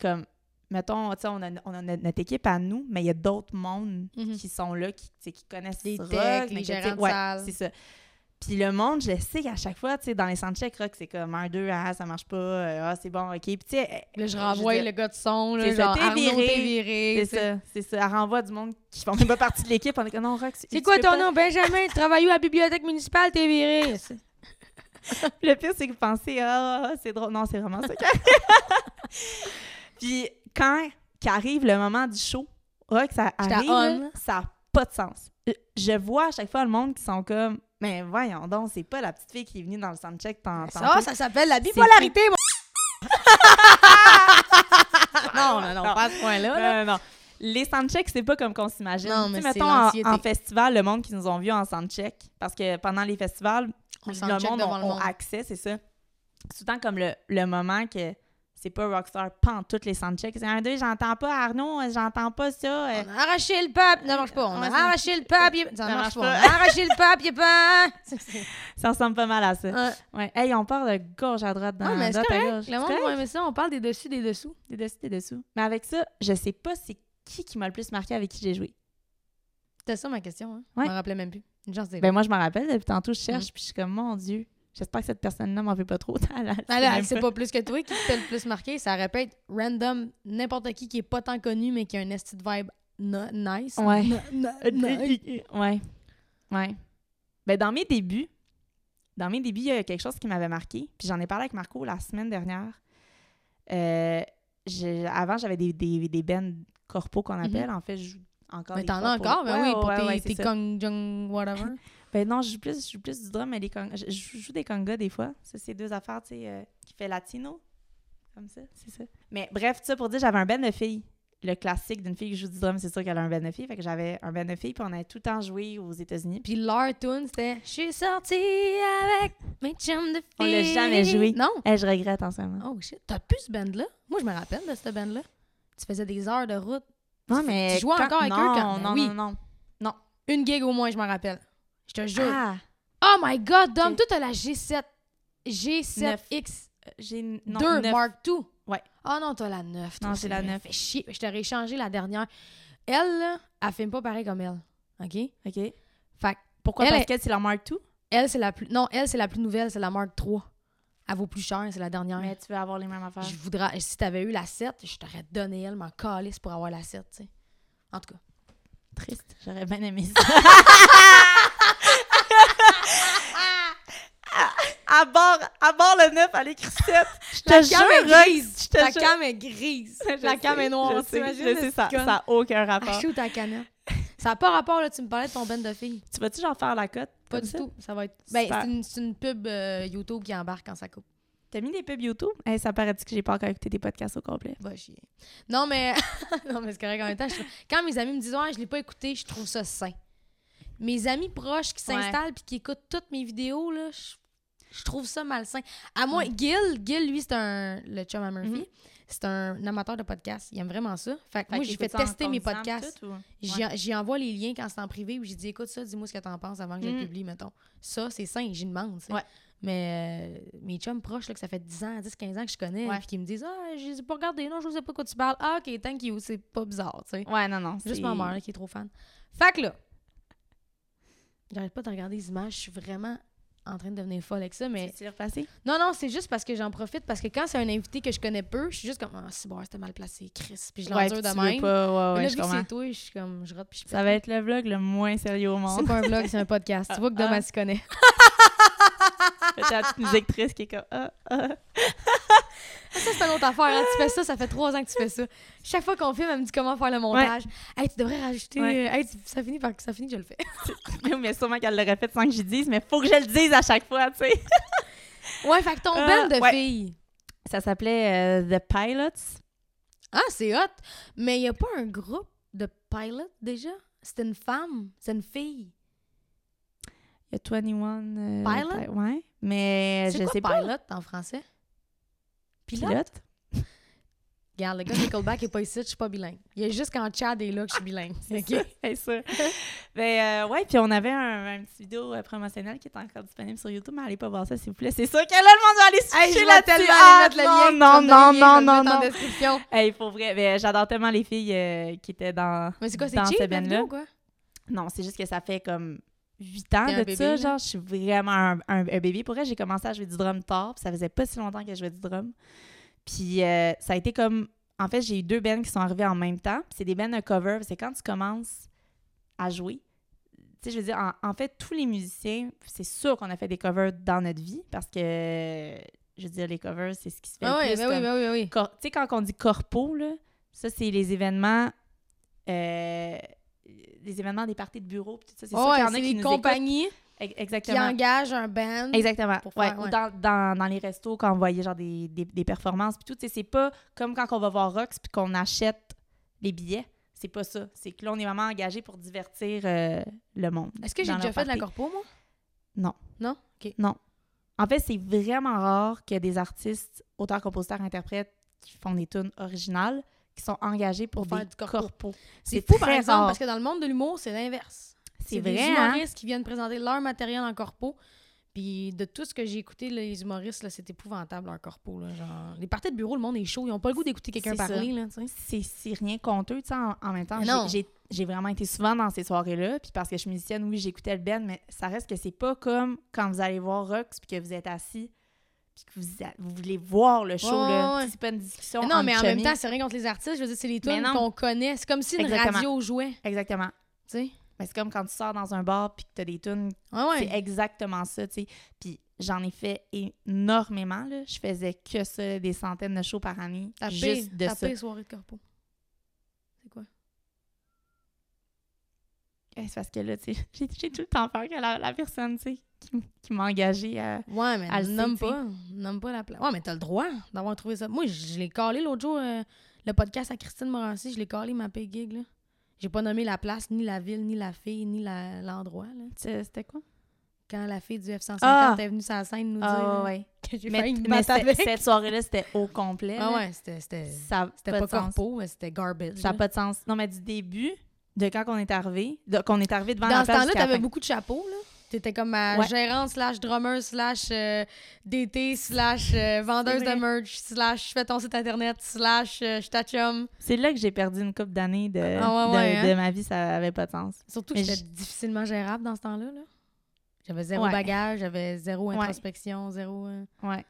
Comme, mettons, tu sais, on a, on a notre équipe à nous, mais il y a d'autres mondes Mhm. qui sont là, qui, qui connaissent Les rock, techs, les gérants de ouais, c'est ça. Puis le monde, je sais qu'à chaque fois, tu sais, dans les soundchecks rock, c'est comme un, deux, ah, ça marche pas, euh, ah, c'est bon, ok. Puis tu sais, Là, je renvoie le gars de son, là, c'est ça, genre t'es viré. c'est ça, c'est ça. Elle renvoie du monde qui font même pas partie de l'équipe. On est comme, non, rock, C'est quoi ton pas- nom? Benjamin, tu travailles où à la bibliothèque municipale? T'es viré. Le pire, c'est que vous pensez, ah, c'est drôle. Non, c'est vraiment ça. Puis quand qu'arrive le moment du show, rock, ça arrive, là, ça n'a pas de sens. Euh, Je vois à chaque fois le monde qui sont comme, mais voyons donc, c'est pas la petite fille qui est venue dans le soundcheck tant- Ça, tantôt. ça s'appelle la bipolarité, moi. non, non, non, pas à ce point-là. là. Non, non. Les soundchecks, c'est pas comme qu'on s'imagine. Non, Tu sais, mais c'est mettons en, festival, le monde qui nous ont vus en soundcheck, parce que pendant les festivals, On le monde le monde. accès, c'est ça. C'est tout le temps comme le, le moment que c'est pas Rockstar pan toutes les soundchecks. C'est un deux, j'entends pas Arnaud, j'entends pas ça. euh. On a arraché le papier. Ça marche pas. On a arraché le papier. Ça, marche pas. pas. On a arraché le c'est- Ça ressemble pas mal à ça. Ouais. Ouais. Hey, on part de gauche à droite dans Ouais, mais c'est correct. Le monde ça. On parle des dessus, des dessous. Des dessus, des dessous. Mais avec ça, je sais pas c'est qui qui m'a le plus marqué avec qui j'ai joué. C'était ça ma question. Hein? Ouais. Je me rappelais même plus. Une chance, c'est Ben moi, je me rappelle, depuis tantôt, je cherche, Mm. puis je suis comme, mon Dieu, j'espère que cette personne-là m'en veut pas trop. Elle, elle sait pas. plus que toi qui t'a le plus marqué. Ça être random, n'importe qui qui est pas tant connu, mais qui a un esti de vibe nice. Ouais. Ouais. Ouais. Ben, dans mes débuts, dans mes débuts, il y a quelque chose qui m'avait marqué. Puis j'en ai parlé avec Marco la semaine dernière. Euh, avant, j'avais des, des, des bands corpo qu'on appelle. En fait, je joue encore. Mais t'en as encore, ben Ouais, oui, pour ouais, tes, ouais, tes. Kong Jung, whatever. Ben non, je joue plus, je joue plus du drum, mais les je, je joue des congas des fois. Ça, c'est deux affaires, tu sais, euh, qui fait latino. Comme ça, c'est ça. Mais bref, ça pour dire, j'avais un band de filles. Le classique d'une fille qui joue du drum, c'est sûr qu'elle a un band de filles. Fait que j'avais un band de filles, puis on a tout le temps joué aux États-Unis. Puis leur tune, c'était « Je suis sortie avec mes chums de filles ». On l'a jamais joué. Non? Eh, je regrette en ce moment. Oh shit. T'as plus ce band-là? Moi, je me rappelle de ce band-là. Tu faisais des heures de route. Non, mais. tu jouais quand- encore avec eux non, quand- Non, oui. non, non. Une gig au moins, je m'en rappelle. Je te jure. Ah! Oh my God, Dom, Ok. toi, t'as la G7. G7X2 J'ai. Non, neuf. Mark II. Ouais. Oh non, t'as la 9. Non, j'ai la 9. Fait chier. Je t'aurais échangé la dernière. Elle, là, elle filme pas pareil comme elle. OK? OK. Fait Pourquoi? Elle Parce qu'elle, c'est la Mark II? elle, c'est la plus. Non, elle, c'est la plus nouvelle, c'est la Mark III. Elle vaut plus cher, c'est la dernière. Mais tu veux avoir les mêmes affaires. Je voudrais. Si t'avais eu la 7, je t'aurais donné elle, m'en calice pour avoir la 7, tu sais. En tout cas. Triste. J'aurais bien aimé ça. à bord, à bord le 9, à l'écrit 7. Je te La jure, cam est Rox, grise. je te Ta jure. cam est grise. La cam sais, est noire. Je sais, t'imagines, je sais, ça n'a aucun rapport. Shoot ta canette. Ça n'a pas rapport, là. Tu me parlais de ton ben de filles. Tu vas-tu genre faire la cote? Pas du ça? tout. Ça va être. Ben, c'est une, c'est une pub euh, YouTube qui embarque quand ça coupe. T'as mis des pubs YouTube? Hey, ça paraît-tu que j'ai pas encore écouté tes podcasts au complet? Va chier. Non, mais. non, mais c'est correct en même temps. je Quand mes amis me disent, ouais, je l'ai pas écouté, je trouve ça sain. Mes amis proches qui s'installent puis qui écoutent toutes mes vidéos, là, je, je trouve ça malsain. À moi, Ouais. Gil, Gil, lui, c'est un. Le chum à Murphy. Mhm. C'est un amateur de podcast. Il aime vraiment ça. Fait que moi, j'ai fait tester mes podcasts. ou? J'y j'y envoie les liens quand c'est en privé où j'ai dit écoute ça, dis-moi ce que t'en penses avant que je le Mm. publie, mettons. Ça, c'est sain, j'y demande. Ouais. Mais euh, mes chums proches, là, que ça fait 10 ans, 10, 15 ans que je connais, Ouais. puis qui me disent Ah, je les ai pas regardés, non, je sais pas quoi tu parles. Ah, ok, thank you, c'est pas bizarre, tu sais. Ouais, non, non. C'est Juste ma mère là, qui est trop fan. Fait que là, j'arrête pas de regarder les images, je suis vraiment en train de devenir folle avec ça, mais C'est repassé? non, non, c'est juste parce que j'en profite, parce que quand c'est un invité que je connais peu, je suis juste comme Ah, c'est bon, c'était mal placé, Chris, puis je l'endure de même. pas, ouais, Mais ouais, là, je c'est toi, je suis comme, je rate puis je Ça pète. va être le vlog le moins sérieux au C'est monde. pas un vlog, c'est un podcast. Tu vois que Dom, Ah. elle s'y connaît. Peut-être la petite musique triste qui est comme... Ah, ah. Ça, c'est une autre affaire. hein. Tu fais ça, ça fait trois ans que tu fais ça. Chaque fois qu'on filme, elle me dit comment faire le montage. Hey, tu devrais rajouter. Ouais. Hey, tu- ça, finit par... ça finit que je le fais. mais sûrement qu'elle l'aurait fait sans que j'y dise, mais faut que je le dise à chaque fois, tu sais. Ouais, fait que ton Euh, band de ouais. filles. Ça s'appelait euh, The Pilots. Ah, c'est hot. Mais il n'y a pas un groupe de pilotes déjà? C'est une femme, c'est une fille. Il y a 21... euh, Pilot? Pi- Ouais, mais C'est je quoi sais pas. pilot en français? Pilote? Regarde, le gars de Nickelback est pas ici, je suis pas bilingue. Il y a juste quand Chad est là que je suis bilingue. C'est OK? c'est ça. ben, euh, ouais, puis on avait un, un petit vidéo euh, promotionnelle qui est encore disponible sur YouTube, mais allez pas voir ça, s'il vous plaît. C'est sûr que là, le monde va aller se Hey, je là-dessus. tellement Ah, aller mettre le lien. non, non, non, non, non, en non. description. Hey, pour vrai, ben, j'adore tellement les filles euh, qui étaient dans, Mais c'est quoi, c'est cheap, ce vidéo, quoi? Non, c'est juste que ça fait comme 8 ans de bébé, ça. là? Genre, je suis vraiment un, un- un bébé. Pour vrai, j'ai commencé à jouer du drum tard. puis ça faisait pas si longtemps que je jouais du drum. Puis euh, ça a été comme. En fait, j'ai eu deux bands qui sont arrivés en même temps. Puis c'est des bands de cover. C'est quand tu commences à jouer. Tu sais, je veux dire, en, en fait, tous les musiciens, c'est sûr qu'on a fait des covers dans notre vie parce que, je veux dire, les covers, c'est ce qui se fait Ah le oui, plus. ben oui, comme- ben oui, ben oui. Cor- Tu sais, quand on dit corpo, là, ça, c'est les événements. euh, les événements des parties de bureau. puis tout ça. C'est sûr Ouais, qu'il y en a c'est qui des nous compagnies écoutent. Ex- qui Exactement. engagent un band. Exactement. pour Ouais, faire- Ou dans, dans, dans les restos, quand on voyait genre des, des, des performances. Puis tout, c'est pas comme quand on va voir Rox puis qu'on achète les billets. C'est pas ça. C'est que là, on est vraiment engagé pour divertir euh, le monde. Est-ce que j'ai déjà fait de la corpo, moi? Non. Non? OK. En fait, c'est vraiment rare qu'il y ait des artistes, auteurs, compositeurs, interprètes qui font des tunes originales, qui sont engagés pour, Pour faire des du corpo. C'est fou, par exemple, rare. parce que dans le monde de l'humour, c'est l'inverse. C'est des vrai, hein? humoristes qui viennent présenter leur matériel en corpo. Puis de tout ce que j'ai écouté, là, les humoristes, c'est épouvantable leur corpo. Là, genre, les parties de bureau, le monde est chaud. Ils ont pas le goût d'écouter quelqu'un parler. C'est rien contre eux, en, en même temps. J'ai- vraiment été souvent dans ces soirées-là, puis parce que je suis musicienne, oui, j'écoutais le band, mais ça reste que c'est pas comme quand vous allez voir Rox, puis que vous êtes assis, puis que vous, a- vous voulez voir le show, Ouais, là. ouais, ouais. C'est pas une discussion Mais non, mais en même chummies. temps, c'est rien contre les artistes. Je veux dire, c'est les Mais tunes non. qu'on connaît. C'est comme si une Exactement. radio jouait. Exactement. Tu sais? Mais c'est comme quand tu sors dans un bar, puis que t'as des tunes, Ouais, ouais. c'est exactement ça, tu sais. Puis j'en ai fait énormément, là. Je faisais que ça, des centaines de shows par année, Ta pire, juste de ta ça. pire soirée de corpo. C'est quoi? Eh, C'est parce que là, tu sais, j'ai j'ai tout le temps peur que la, la personne, tu sais, qui, m'a engagée à... Ouais, mais Elle le nomme sais. pas. Nomme pas la place. Ouais, mais t'as le droit d'avoir trouvé ça. Moi, je l'ai calé l'autre jour, euh, le podcast à Christine Morancy, je l'ai calé ma pay gig, là. J'ai pas nommé la place, ni la ville, ni la fille, ni l'endroit, là. C'était quoi? Quand la fille du F-150 Ah! est venue sur la scène nous dire Ah, là, ouais. que j'ai Mais, failli me mais avec. cette soirée-là, c'était au complet. Ah là. ouais, c'était pas, pas, de sens. corpo, mais c'était garbage. Ça n'a pas de sens. Non, mais du début, de quand on est arrivé, qu'on est arrivé devant Dans la ce place temps-là, jusqu'à la t'avais beaucoup de chapeaux, là. T'étais comme ma Ouais. gérante slash drummer slash euh, DT slash euh, vendeuse de merch slash fais ton site internet slash euh, je. C'est là que j'ai perdu une couple d'années de, Ah ouais, de, ouais, hein? de ma vie, ça avait pas de sens. Surtout que j'étais difficilement gérable dans ce temps-là. Là. J'avais zéro bagage, j'avais zéro introspection, zéro... euh, Ouais.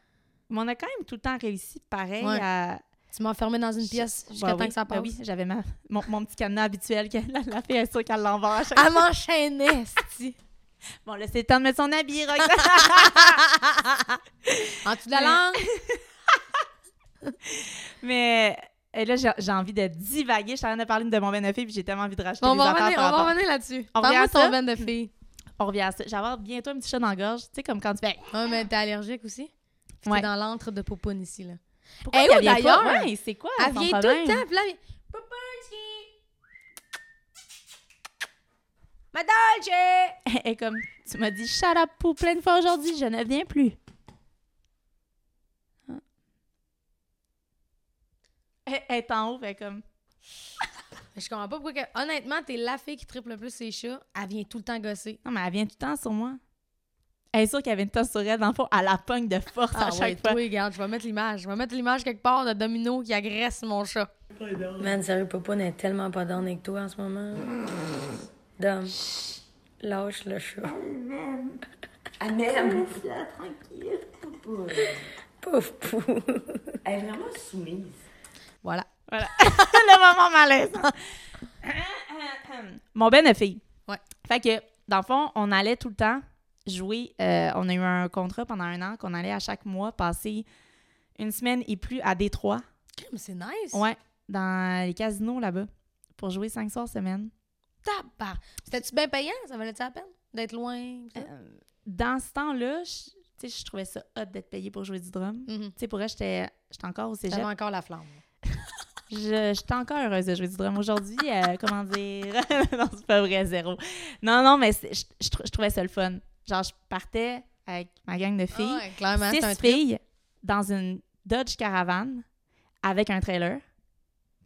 Mais on a quand même tout le temps réussi pareil à. Tu m'enfermais dans une pièce jusqu'à Bah temps oui, que ça bah passe. oui, j'avais ma, mon, mon petit cadenas habituel que la, la fille est sûre qu'elle l'envoie à chaque Elle m'enchaînait. Bon, là, c'est le temps de mettre son habit, Roxane. En dessous de la langue? Mais euh, là, j'ai envie de divaguer. Je suis en train de parler de mon ben de fille, puis j'ai tellement envie de racheter on des va affaires revenir, on va revenir là-dessus. On revient à ton ben de filles. On revient à ça. J'ai avoir bientôt un petit chat dans la gorge. Tu sais, comme quand tu fais... Ouais, mais t'es allergique aussi? Ouais. T'es dans l'antre de Popoun ici, là. Pourquoi Eh d'ailleurs? Ouais, c'est quoi Elle vient tout le temps, puis là, elle vient... Popounski! Ma Dolce! Est comme, tu m'as dit shut up pour plein de fois aujourd'hui, je ne viens plus. Ah. Elle, est en haut, est comme, Je comprends pas pourquoi... que- Honnêtement, t'es la fille qui triple le plus ses chats. Elle vient tout le temps gosser. non, mais elle vient tout le temps sur moi. Elle est sûre qu'elle vient tout le temps sur elle, dans le fond, elle la pogne de force à Ah chaque ouais, fois. toi, regarde, je vais mettre l'image. Je vais mettre l'image quelque part de Domino qui agresse mon chat. Man, sérieux, Popoun est tellement pas down avec toi en ce moment. Dom, lâche le chat. Elle m'aime. Laisse-la tranquille. Pouf, pouf. Elle est vraiment soumise. Voilà. Voilà. le moment malaise. Mon ben de fille. Ouais. Fait que, dans le fond, on allait tout le temps jouer. euh, on a eu un contrat pendant un an qu'on allait à chaque mois passer une semaine et plus à Détroit. C'est nice. Ouais, dans les casinos là-bas pour jouer cinq soirs semaine. Tabar. C'était-tu bien payant? Ça valait-tu la peine d'être loin? Euh, dans ce temps-là, je, je trouvais ça hot d'être payé pour jouer du drum. Mhm. sais, pour vrai, j'étais encore au cégep. J'avais encore la flamme. Je- J'étais encore heureuse de jouer du drum aujourd'hui. euh, comment dire? non, c'est pas vrai, zéro. Non, non, mais je, je trou- je trouvais ça le fun. Genre, je partais avec ma gang de filles, ouais, clairement, un six trip. filles, dans une Dodge Caravan avec un trailer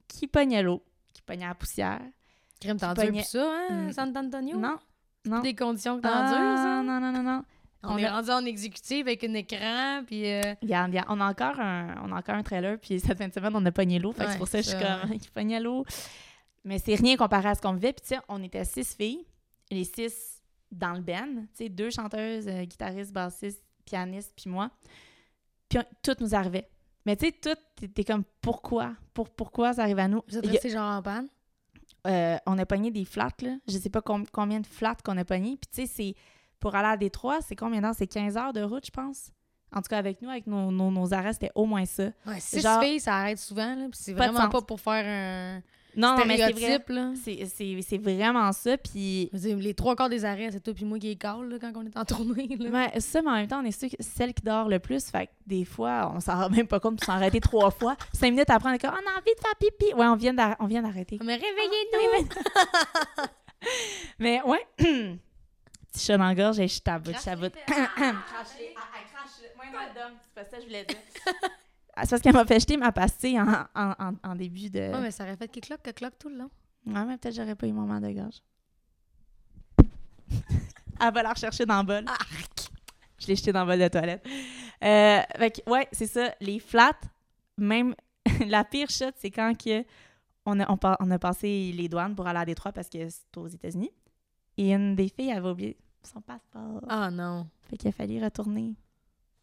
qui pognait l'eau, qui pognait la poussière. Crime, t'endures plus ça, hein, Mm. San Antonio? Non, non. Des conditions que Ah, t'endures, ça? non, non, non, non. On, On est a- rendu en exécutif avec un écran, puis... euh, regarde, on a encore un, on a encore un trailer, puis cette fin de semaine, on a pogné l'eau. Que c'est Ouais, pour ça que je suis comme, qui pognait l'eau. Mais c'est rien comparé à ce qu'on vivait. Puis tu sais, on était six filles, les six dans le band, tu sais, deux chanteuses, euh, guitaristes, bassistes, pianistes, puis moi. Puis on- tout nous arrivait. Mais tu sais, tout, t'es- comme, pourquoi? Pour, pourquoi ça arrive à nous? Vous êtes Il y a- restés genre en panne? Euh, on a pogné des flats, là. Je sais pas com- combien de flats qu'on a pogné. Puis tu sais, c'est pour aller à Détroit, c'est combien d'heures? C'est 15 heures de route, je pense. En tout cas, avec nous, avec nos, nos, nos arrêts, c'était au moins ça. Ouais, six Genre- filles, ça arrête souvent, là, puis c'est vraiment pas pour faire un Non, mais c'est vrai. là. C'est- C'est c'est vraiment ça. Puis, les trois quarts des arrêts, c'est toi puis moi qui cale, là, quand on est en tournée, là. ouais, ça, mais en même temps, on est ceux- celle qui dort le plus. Fait que des fois, on s'en rend même pas compte, puis on s'en arrêté trois fois. Cinq minutes après, on est comme, on a envie de faire pipi. Ouais, on vient d'arr- on vient d'arrêter. Mais réveillez-nous! Mais ouais. Petit chat dans la gorge et je taboute, je taboute. C'est pas ça que je voulais dire. C'est parce qu'elle m'a fait jeter ma pastille en, en, en, en début de. Ouais, mais ça aurait fait que cloque, que cloque tout le long. Ouais, mais peut-être j'aurais pas eu mon moment de gorge. Elle va la rechercher dans le bol. Je l'ai jeté dans le bol de toilette. Euh, fait que, ouais, c'est ça. Les flats, même la pire shot, c'est quand que on, a, on, a passé les douanes pour aller à Détroit parce que c'est aux États-Unis. Et une des filles avait oublié son passeport. Ah non. Fait qu'il a fallu retourner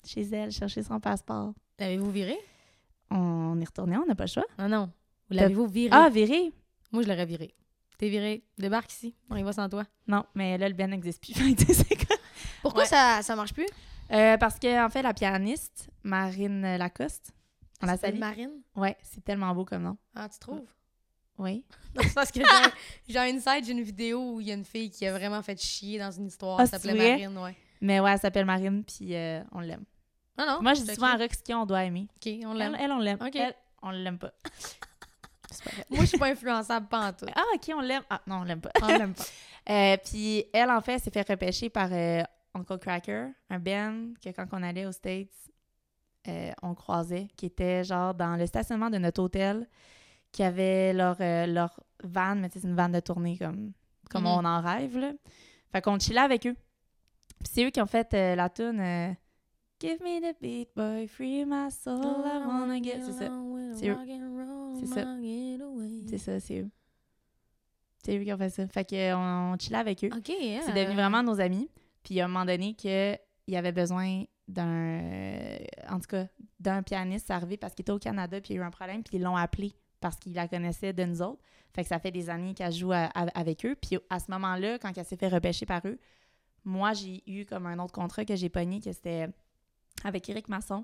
chez elle chercher son passeport. L'avez-vous viré? On est retourné, on n'a pas le choix. Ah non. Vous l'avez-vous viré? Ah, viré? Moi, je l'aurais viré. T'es viré. Débarque ici. On y va sans toi. Non, mais là, le Ben n'existe plus. Pourquoi Ouais. ça, ça marche plus? Euh, parce que en fait, la pianiste, Marine Lacoste, on la salue. Marine? Ouais, c'est tellement beau comme nom. Ah, tu trouves? Oui. Non, c'est parce que j'ai- j'ai un site, j'ai une vidéo où il y a une fille qui a vraiment fait chier dans une histoire. Ah, Elle s'appelait? Marine, ouais. Mais ouais, elle s'appelle Marine, puis euh, on l'aime. Non, non. Moi, je dis souvent à. Rox qui on doit aimer. OK, on l'aime. elle, on l'aime. Elle, on l'aime pas. Moi, je suis pas influençable, pas en tout. Ah, ok, on l'aime. Ah, non, on l'aime pas. On l'aime pas. Euh, puis elle, en fait, s'est fait repêcher par euh, Uncle Cracker, un Ben que quand on allait aux States, euh, on croisait, qui était genre dans le stationnement de notre hôtel, qui avait leur, leur van, mais c'est une van de tournée comme, comme Mhm. on en rêve, là. Fait qu'on chillait avec eux. Puis c'est eux qui ont fait la tune Give me the beat, boy, free my soul, I wanna get... C'est ça. C'est eux. C'est ça. C'est ça, c'est eux. C'est eux qui ont fait ça. Fait qu'on on chillait avec eux. OK. C'est devenu vraiment nos amis. Puis à un moment donné qu'il y avait besoin d'un en tout cas d'un pianiste arrivé parce qu'il était au Canada puis il y a eu un problème puis ils l'ont appelé parce qu'ils la connaissaient de nous autres. Fait que ça fait des années qu'elle joue à- à- avec eux. Puis à ce moment-là, quand elle s'est fait repêcher par eux, moi, j'ai eu comme un autre contrat que j'ai pogné, que c'était avec Eric Masson.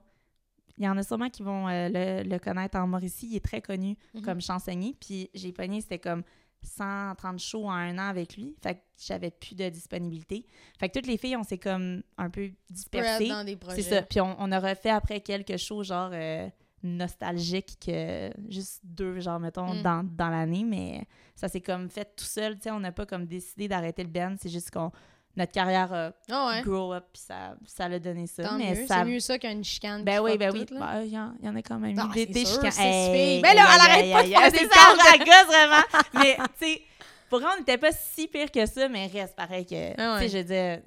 Il y en a sûrement qui vont euh, le, le connaître en Mauricie. Il est très connu Mhm. comme chansonnier. Puis j'ai pogné, c'était comme 130 shows en un an avec lui. Fait que j'avais plus de disponibilité. Fait que toutes les filles, on s'est comme un peu dispersées. C'est ça. Puis on, on a refait après quelques shows, genre euh, nostalgiques, que juste deux, genre, mettons, Mm. dans, dans l'année. Mais ça s'est comme fait tout seul. Tu sais, on n'a pas comme décidé d'arrêter le band. C'est juste qu'on. Notre carrière a Ah ouais. grow up, puis ça, ça l'a donné ça. Tant mais ça. C'est mieux ça qu'une chicane. Ben oui, ben oui. Ben, Il y, en- il y en a quand même eu Ah, des, des chicanes. six Hey. Ben là, elle arrête pas de aïe, faire des C'est ça, on cordes. la gosse vraiment. mais, tu sais, pour on n'était pas si pire que ça, mais reste pareil que. Ah ouais. Tu sais, je dire,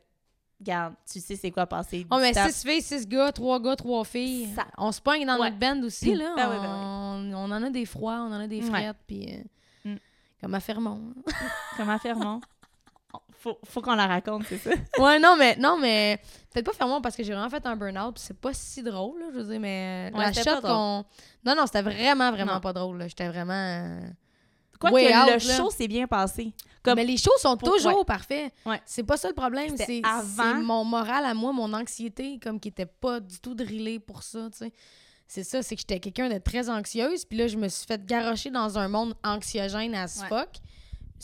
regarde, tu sais c'est quoi passer. Oh, mais 6 filles, 6 gars, 3 gars, 3 filles. Ça- On se pogne dans Ouais. notre band aussi, là. Ben oui, ben oui. on, on en a des froids, on en a des frettes, puis... euh, Mm. Comme à Fermont. Comment faire, non? Faut, faut qu'on la raconte, c'est ça? ouais, non, mais... Non, mais... Peut-être pas Fermont, parce que j'ai vraiment fait un burn-out, puis c'est pas si drôle, là, je veux dire, mais... Ouais, la shot qu'on... Non, non, c'était vraiment, vraiment Non. pas drôle. J'étais vraiment... euh, Quoi que out, le show s'est bien passé. Comme, Mais les shows sont pour- toujours ouais. parfaits. Ouais. C'est pas ça le problème. C'est avant. mon moral à moi, mon anxiété, comme qui était pas du tout drillée pour ça, tu sais. C'est ça, c'est que j'étais quelqu'un de très anxieuse, puis là, je me suis fait garrocher dans un monde anxiogène as Ouais. fuck,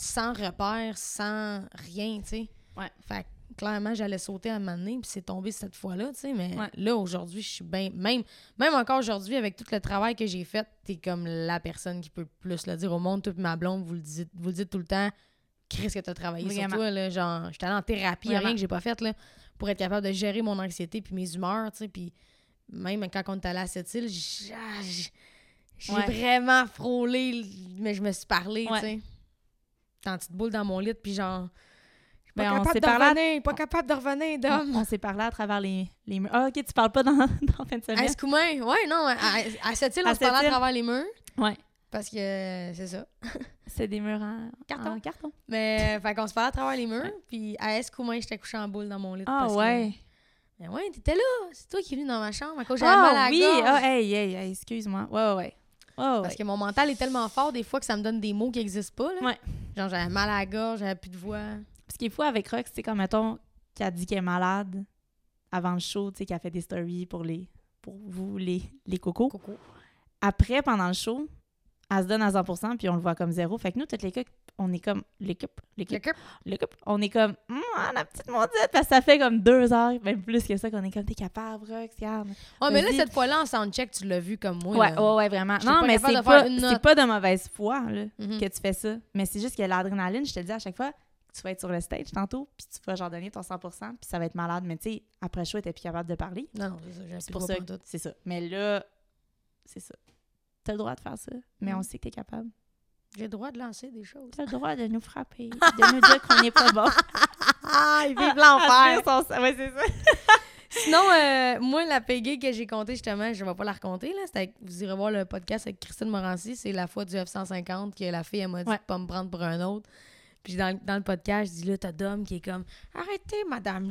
sans repère, sans rien, tu sais. Ouais. Fait que, clairement, j'allais sauter à un moment donné, puis c'est tombé cette fois-là, tu sais. Mais Ouais. là, aujourd'hui, je suis bien. Même, même encore aujourd'hui, avec tout le travail que j'ai fait, t'es comme la personne qui peut plus le dire au monde. Toute ma blonde, vous le dites, vous le dites tout le temps. Chris, que t'as travaillé sur Vraiment. toi, là. Genre, j'étais allée en thérapie, Vraiment. rien que j'ai pas fait, là, pour être capable de gérer mon anxiété puis mes humeurs, tu sais. Puis même quand on est allé à cette île, j'ai Ouais. vraiment frôlé, mais je me suis parlé, Ouais. tu sais. En petite boule dans mon lit, puis genre. Pas Ben, on capable parlé à- pas capable de revenir, Dom. on, on s'est parlé à travers les, les murs. Ah, OK, tu parles pas dans, dans fin de À semaine? Escoumin, ouais, non, à, à cette île, À on se parlait à travers les murs? Ouais. Parce que c'est ça. C'est des murs en Carton. en carton. Mais, euh, fait qu'on se parlait à travers les murs. Puis à Escoumin, j'étais couché en boule dans mon lit. Ah, parce que- ouais. Mais ouais, t'étais là. C'est toi qui es venu dans ma chambre à cause mal à Ah, la oui. gorge. Ah, hey, hey, hey, excuse-moi. Ouais, ouais, ouais. Ouais. Parce que mon mental est tellement fort des fois que ça me donne des mots qui n'existent pas. Là. Ouais. Genre, j'avais mal à la gorge, j'avais plus de voix. Ce qui est fou avec Rox, c'est comme, mettons, qu'elle dit qu'elle est malade avant le show, tu sais, qu'elle fait des stories pour les pour vous, les, les cocos. Coco. Après, pendant le show, elle se donne à 100 puis on le voit comme zéro. Fait que nous, toutes les l'équipe, on est comme l'équipe, l'équipe, l'équipe, on est comme, ah, la petite maudite, parce que ça fait comme deux heures, même plus que ça, qu'on est comme, t'es capable, Rox, regarde. Ouais, mais là, cette fois-là, en soundcheck, tu l'as vu comme moi. Ouais, là. ouais, ouais, vraiment. Non, pas mais c'est pas, pas de mauvaise foi, là. Mhm. que tu fais ça. Mais c'est juste que l'adrénaline, je te le dis à chaque fois, tu vas être sur le stage tantôt, puis tu vas genre donner ton 100%, puis ça va être malade. Mais tu sais, après le show, t'es plus capable de parler. Non, non, c'est ça. C'est ça. Mais là, c'est ça. T'as le droit de faire ça, mais Mm. on sait que t'es capable. J'ai le droit de lancer des choses. T'as le droit de nous frapper, de nous dire qu'on n'est pas bon. Ah, il vive Ah, son- Ouais, c'est ça. Sinon, euh, moi, la pégée que j'ai comptée, justement, je vais pas la raconter. Là. Avec- vous irez voir le podcast avec Christine Morancy. C'est la fois du F-150 que la fille, elle m'a dit Ouais. pas me prendre pour un autre. Puis dans, dans le podcast, je dis là, t'as Dom qui est comme Arrêtez, madame,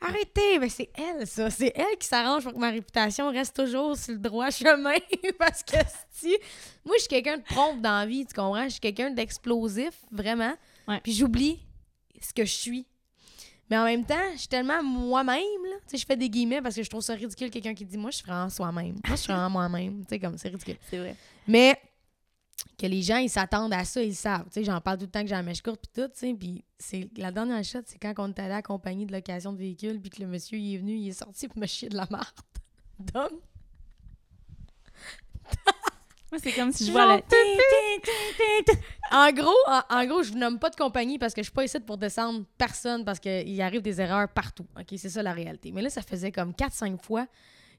arrêtez. Mais c'est elle, ça. C'est elle qui s'arrange pour que ma réputation reste toujours sur le droit chemin. Parce que si. Moi, je suis quelqu'un de prompt dans la vie, tu comprends? Je suis quelqu'un d'explosif, vraiment. Ouais. Puis j'oublie ce que je suis. Mais en même temps, je suis tellement moi-même, là. Tu sais, je fais des guillemets parce que je trouve ça ridicule quelqu'un qui dit Moi, je suis vraiment soi-même. Moi, je suis vraiment moi-même. Tu sais, comme c'est ridicule. C'est vrai. Mais que les gens, ils s'attendent à ça, ils le savent. Tu sais, j'en parle tout le temps que j'ai la mèche courte puis tout, tu sais. Puis c'est la dernière shot, c'est quand on est allé à la compagnie de location de véhicules puis que le monsieur, il est venu, il est sorti pour me chier de la marde. Dom? Moi, c'est comme si je vois le... En gros, en, en gros, je vous nomme pas de compagnie parce que je suis pas ici pour descendre personne parce qu'il arrive des erreurs partout. OK, c'est ça la réalité. Mais là, ça faisait comme 4-5 fois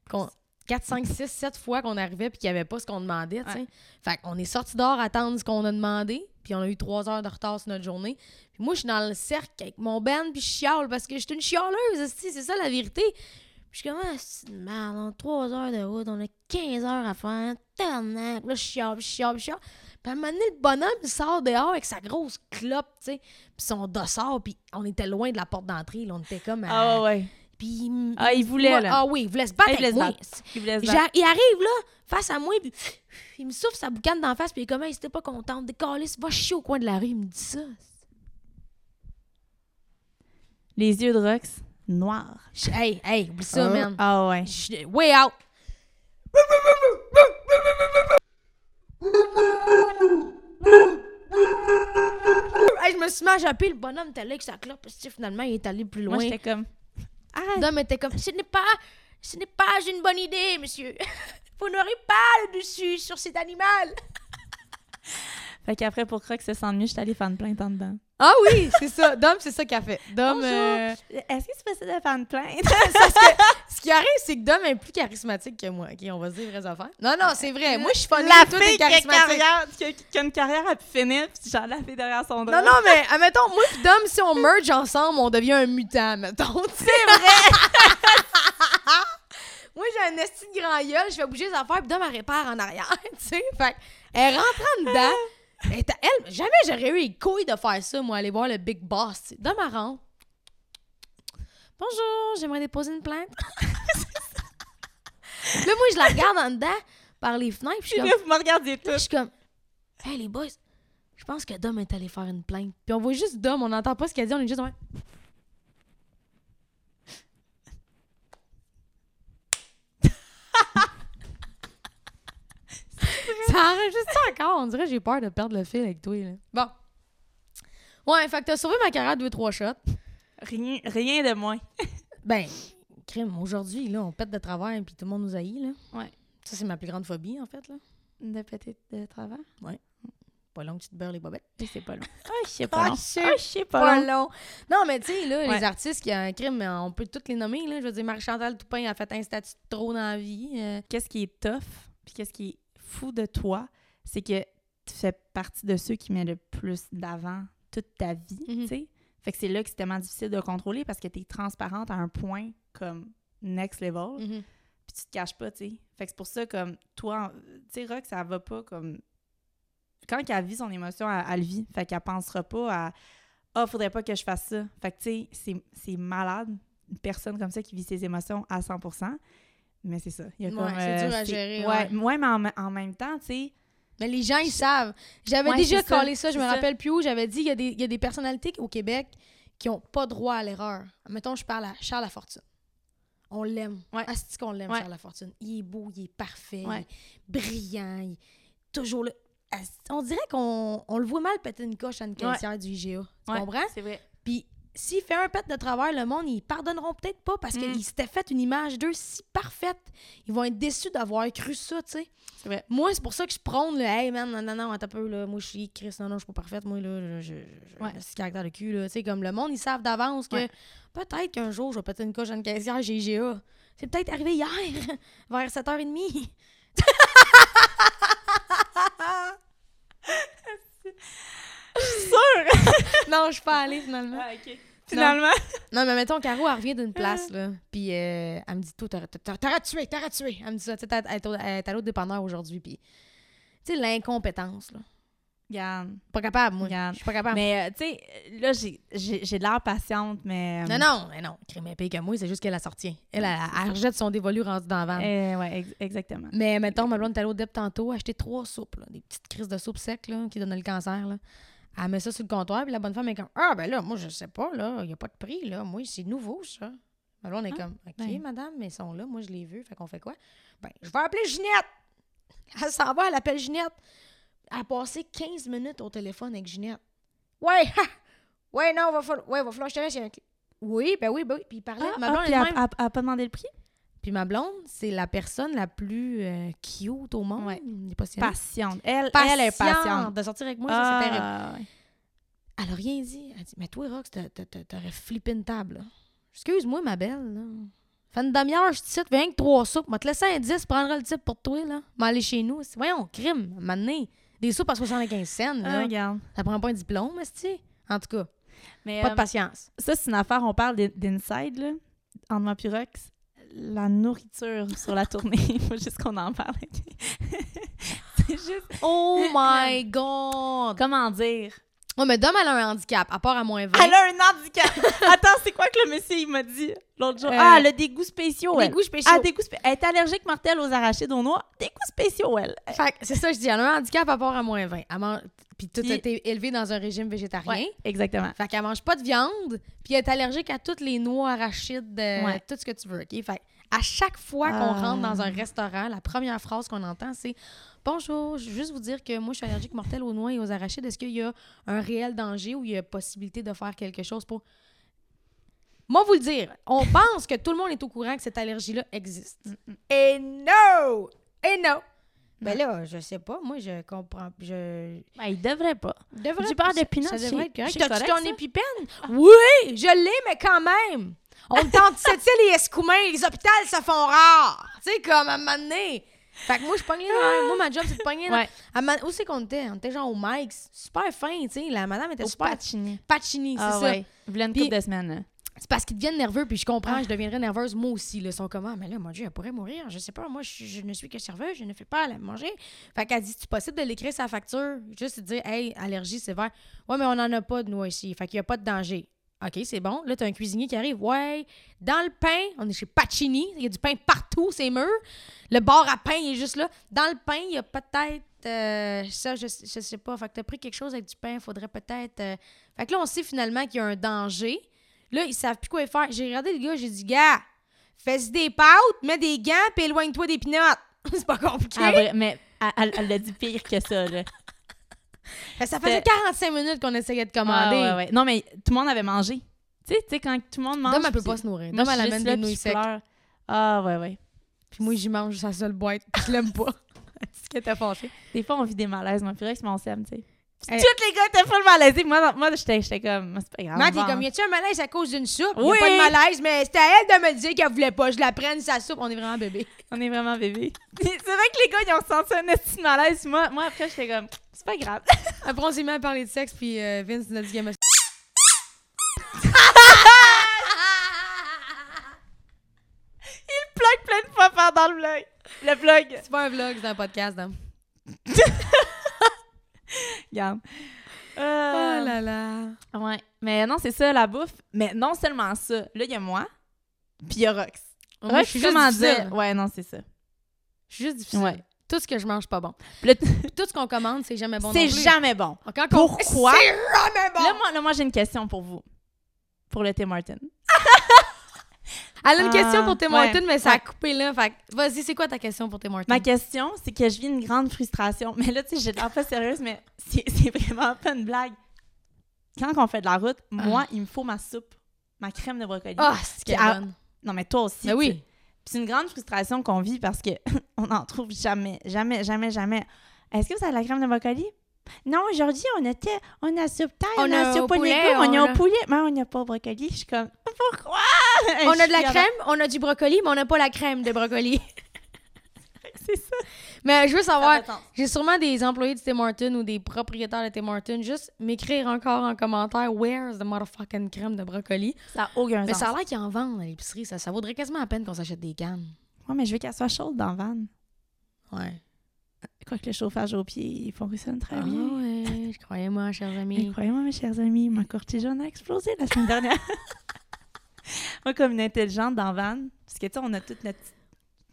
qu'on 4, 5, 6, 7 fois qu'on arrivait puis qu'il n'y avait pas ce qu'on demandait. Ouais. Fait qu'on est sorti dehors à attendre ce qu'on a demandé, puis on a eu 3 heures de retard sur notre journée. Puis moi, je suis dans le cercle avec mon ben puis je chiale parce que je suis une chialeuse, c'est ça la vérité. Puis je suis comme, ah, c'est une merde, on a 3 heures de route, on a 15 heures à faire, tabarnak. Là, je chiale, je chiale, je chiale. Puis à un moment donné, le bonhomme, il sort dehors avec sa grosse clope, tu sais, puis son dossard, puis on était loin de la porte d'entrée, là, on était comme à... Ah ouais. Puis il- Ah, il voulait, moi- là. Ah oui, il voulait se battre Ah, il voulait avec se moi. battre. Il voulait se J'a- battre. Il arrive là, face à moi, puis il me souffle sa boucane d'en face, puis il est comme, si t'es pas contente, décalisse, va chier au coin de la rue, il me dit ça. Les yeux de Rox, noirs. Hey, hey, oublie ça, Ah, man. Ah ouais. Way out. Hey, je me suis mis à japper, le bonhomme était là avec sa clope, parce que finalement, il est allé plus loin. Moi, j'étais comme. Arrête. L'homme était comme, ce n'est pas, ce n'est pas une bonne idée, monsieur. Vous n'aurez pas le dessus sur cet animal. Fait qu'après, pour Croc se sent mieux, je suis allée faire une plainte en dedans. Ah oui, c'est ça. Dom, c'est ça qu'il a fait. Dom, euh, Est-ce que c'est possible de faire une plainte? ce qui arrive, c'est que Dom est plus charismatique que moi. OK, on va se dire les vraies affaires. Non, non, c'est vrai. Moi, je suis funny, la fille qui a, charismatique. carrière, qui, a, qui a une carrière à pu finir, puis genre la fille derrière son dos. Non, non, mais admettons, moi pis Dom, si on merge ensemble, on devient un mutant, mettons. C'est vrai! moi, j'ai un esti de grand gueule, je fais bouger les affaires, pis Dom, elle répare en arrière, tu sais. Fait elle rentre en dedans. Elle, jamais j'aurais eu les couilles de faire ça, moi, aller voir le big boss, tu sais. Dom, elle rentre. Bonjour, j'aimerais déposer une plainte. là, moi, je la regarde en dedans, par les fenêtres, je suis comme... là, vous me regardiez Là, je suis comme, hey les boys, je pense que Dom est allé faire une plainte. Puis on voit juste Dom, on n'entend pas ce qu'elle dit, on est juste ouais. Enregistre ça encore, on dirait que j'ai peur de perdre le fil avec toi. Là. Bon. Ouais, fait que t'as sauvé ma carrière deux, trois shots. Rien, rien de moins. Ben, crime, aujourd'hui, là, on pète de travers puis tout le monde nous haït, là. Ouais. Ça, c'est ma plus grande phobie, en fait, là. De peut-être de travers? Pas long que tu te beurres les bobettes. C'est pas long. Ah, je sais Ah, pas long. je sais Ah, je sais pas pas long. long. Non, mais tu sais, là, Ouais. les artistes qui ont un crime, on peut tous les nommer. Là. Je veux dire, Marie-Chantal Toupin a fait un statut de trop dans la vie. euh. Qu'est-ce qui est tough, puis qu'est-ce qui est fou de toi, c'est que tu fais partie de ceux qui met le plus d'avant toute ta vie, Mhm. tu sais. Fait que c'est là que c'est tellement difficile de contrôler parce que tu es transparente à un point comme next level. Mhm. puis tu te caches pas, tu sais. Fait que c'est pour ça, comme, toi, tu sais, Rock, ça va pas comme... Quand elle vit son émotion, elle, elle le vit. Fait qu'elle pensera pas à « Ah, faudrait pas que je fasse ça. » Fait que, tu sais, c'est- c'est malade, une personne comme ça qui vit ses émotions à 100 Mais c'est ça. Il y a Ouais, comme, c'est euh, dur à gérer, Ouais, ouais. ouais, mais en, me- en même temps, tu sais... Mais les gens, ils savent. J'avais déjà ça, collé ça, je me ça. rappelle plus où. J'avais dit, il y, a des- il y a des personnalités au Québec qui ont pas droit à l'erreur. Mettons, je parle à Charles Lafortune. On l'aime. Ouais. Asti qu'on l'aime. Charles Lafortune? Il est beau, il est parfait, il est brillant, il est toujours là. Asti- On dirait qu'on on le voit mal péter une coche à une caissière du IGA. Tu comprends? C'est vrai. Puis s'il fait un pet de travers, le monde, ils pardonneront peut-être pas parce Mm. qu'ils s'étaient fait une image d'eux si parfaite. Ils vont être déçus d'avoir cru ça, tu sais. Moi, c'est pour ça que je prône le Hey man, non, non, non, attends un peu, là. Moi, je suis Chris, non, non, je suis pas parfaite. Moi, là, je, je, Ouais. petit caractère de cul, là. Tu sais, comme le monde, ils savent d'avance que Ouais. peut-être qu'un jour, je vais péter une coche à une caissière IGA. C'est peut-être arrivé hier, vers 7h30. non, je suis pas allée finalement. Ah, OK. Finalement... Non, mais mettons, Caro, elle revient d'une place, là. Puis euh, elle me dit, t'aurais t'aurais tué, t'aurais tué. Elle me dit ça. Tu sais, est à l'autre dépanneur aujourd'hui. Puis, tu sais, l'incompétence, là. Regarde. Pas capable, moi. Regarde. Je suis pas capable. Mais, euh, tu sais, là, j'ai- j'ai j'ai de l'air patiente, mais... Non, non, mais non. Crime est pire que moi, c'est juste qu'elle la sortie. Elle, elle, elle rejette son dévolu rendu dans la vanne. Eh, ouais, ex- exactement. Mais mettons, ma blonde est allée au DEP tantôt, acheter trois soupes, là, des petites crises de soupe sec là, qui donnent le cancer. Là. Elle met ça sur le comptoir, puis la bonne femme est comme Ah, ben là, moi, je sais pas, là, il n'y a pas de prix, là. Moi, c'est nouveau, ça. Ma blonde est Ah, comme OK, ben. madame, mais ils sont là, moi, je l'ai vu, fait qu'on fait quoi? Ben, je vais appeler Ginette. Elle s'en va, elle appelle Ginette. Elle a passé 15 minutes au téléphone avec Ginette. Ouais, ha! ouais, non, va falloir, ouais, va falloir que je te laisse. Oui, ben oui, ben oui. Puis il parlait. Ah, ma ah, puis elle, elle- elle a pas demandé le prix? Puis ma blonde, c'est la personne la plus euh, cute au monde. Ouais. Est elle est Patiente. Elle, elle est patiente. De sortir avec moi, ça, c'est terrible. Ah, ouais. Elle a rien dit. Elle dit Mais toi, Rox, t'a- t'a- t'a- t'aurais flippé une table. Excuse-moi, ma belle. Là. Fait une demi-heure, je te cite, viens que trois soupes. M'a te laisser un 10, prendra le type pour toi. là. M'aller chez nous. Voyons, crime, maintenant. Des soupes à 75 cents. Ah, Là. regarde. Ça prend pas un diplôme, esti? En tout cas, Mais, pas de euh, patience. ça, c'est une affaire, on parle d'in- d'inside, là, entre moi et Rox. La nourriture sur la tournée. Il faut juste qu'on en parle. c'est juste... Oh my God! Comment dire? Ouais, mais Dom, elle a un handicap, à part à moins 20. Elle a un handicap! Attends, c'est quoi que le monsieur, il m'a dit? l'autre jour? Euh, ah, elle a des goûts spéciaux, Des elle. goûts spéciaux. Ah, des goûts spé- Elle est allergique mortelle aux arachides aux noix. Des goûts spéciaux, elle. Fait c'est ça, je dis. Elle a un handicap à part à moins 20. Elle mange... Puis tout a été élevé dans un régime végétarien. Ouais, exactement. Fait qu'elle mange pas de viande, puis elle est allergique à toutes les noix, arachides, euh, Ouais. tout ce que tu veux, OK? Fait à chaque fois qu'on Ah. rentre dans un restaurant, la première phrase qu'on entend, c'est « Bonjour, je veux juste vous dire que moi, je suis allergique mortelle aux noix et aux arachides. Est-ce qu'il y a un réel danger ou il y a possibilité de faire quelque chose pour... » Moi, vous le dire, on pense que tout le monde est au courant que cette allergie-là existe. Et non! Et non! Ben là, je sais pas. Moi, je comprends. Je, Ben, il devrait pas. Devrait, Du beurre de ça- devrait être correct. T'as-tu ton? Ah. épipène? Oui, je l'ai, mais quand même. On tente cette les escoumins, les hôpitaux se font rares. Tu sais, comme à un moment donné. Fait que moi, je pognais dans... Moi, ma job, c'est de pogner dans... Ouais. Moment- Où c'est qu'on était? On était genre au Mike's. Super fin, tu sais. La madame était Au super... Pacini. Pacini, c'est Ah ça. ouais. Voulez une couple de semaines, là. C'est parce qu'ils deviennent nerveux, puis je comprends, Ah. je deviendrais nerveuse moi aussi. Là. Ils sont comme, ah, mais là, mon Dieu, elle pourrait mourir. Je sais pas, moi, je, je ne suis que serveuse, je ne fais pas à la manger. Fait qu'elle dit, c'est possible de l'écrire sa facture, juste dire, hey, allergie sévère. Ouais, mais on n'en a pas de noix ici. Fait qu'il n'y a pas de danger. OK, c'est bon. Là, tu as un cuisinier qui arrive. Ouais, dans le pain, on est chez Pacini. Il y a du pain partout, ces murs. Le bar à pain il est juste là. Dans le pain, il y a peut-être. euh, ça, je, je sais pas. Fait que tu as pris quelque chose avec du pain. Il faudrait peut-être. euh, Fait que là, on sait finalement qu'il y a un danger. Là, ils savent plus quoi faire. J'ai regardé le gars, j'ai dit, gars, fais des pâtes, mets des gants, puis éloigne-toi des pinottes. c'est pas compliqué. Ah, mais elle l'a dit pire que ça, là. Que ça faisait 45 minutes qu'on essayait de commander. Ah, ouais, ouais. Non, mais tout le monde avait mangé. Tu sais, quand tout le monde mange. Dom, elle peut pas se nourrir. Dom, elle amène des nouilles secs. Ah, ouais, ouais. Puis moi, j'y mange sa seule boîte. Je l'aime pas. C'est ce qui était fâché. Des fois, on vit des malaises. Moi, puis Rex, mon Sam, tu sais. Hey. Tous les gars étaient full malaisés. Moi, moi j'étais comme, c'est pas grave. Matt, il est comme, y a-tu un malaise à cause d'une soupe? Oui. Y a pas de malaise, mais c'était à elle de me dire qu'elle voulait pas. Je la prenne, sa soupe. On est vraiment bébé. On est vraiment bébé. c'est vrai que les gars, ils ont ressenti un petit malaise. Moi, moi après, j'étais comme, c'est pas grave. Après, on s'est mis à parler de sexe, puis euh, Vince nous a dit Game of Il plug plein de fois dans le vlog. Le vlog. C'est pas un vlog, c'est un podcast, Dom. Regarde. Oh Euh, là là. Ouais. Mais non, c'est ça, la bouffe. Mais non seulement ça. Là, il y a moi. Puis il y a Rox. Rox, je suis juste comment difficile. dire? Ouais, non, c'est ça. Je suis juste difficile. Ouais. Tout ce que je mange, pas bon. Tout ce qu'on commande, c'est jamais bon c'est jamais bon. Quand Pourquoi? C'est jamais bon! Là, moi, là, moi j'ai une question pour vous. Pour le Tim Martin. Elle a une Ah, question pour Tim ouais, Hortons, mais ça a ouais. coupé là. Fait vas-y, c'est quoi ta question pour Tim Hortons? Ma question, c'est que je vis une grande frustration. Mais là, tu sais, j'ai l'air pas sérieuse, mais c'est c'est vraiment pas une blague. Quand on fait de la route, moi, il me faut ma soupe, ma crème de brocoli. Ah, c'est Puis qu'elle est à- bonne. Non, mais toi aussi. Ben tu oui. c'est une grande frustration qu'on vit parce que on n'en trouve jamais, jamais, jamais, jamais. Est-ce que vous avez de la crème de brocoli? Non, aujourd'hui, on a, te- on a soupe taille, On on, a soupe aux poulet, on, on a a- au poulet, mais on n'a pas au brocoli. Je suis comme, pourquoi? On a de la crème, on a du brocoli, mais on n'a pas la crème de brocoli. C'est ça. mais je veux savoir, j'ai sûrement des employés de Tim Hortons ou des propriétaires de Tim Hortons juste m'écrire encore en commentaire Where's the motherfucking crème de brocoli? Ça n'a aucun Mais sens. ça a l'air qu'ils en vendent à l'épicerie. Ça, ça vaudrait quasiment la peine qu'on s'achète des cannes. Ouais, mais je veux qu'elle soit chaude dans la van. Ouais. Quoique le chauffage au pied, il fonctionne très Ah bien. ouais, je croyais moi, chers Mais amis. croyez-moi, mes chers amis, ma cortisone a explosé la semaine dernière. moi, comme une intelligente dans van, parce que tu sais, on a toute notre, petite-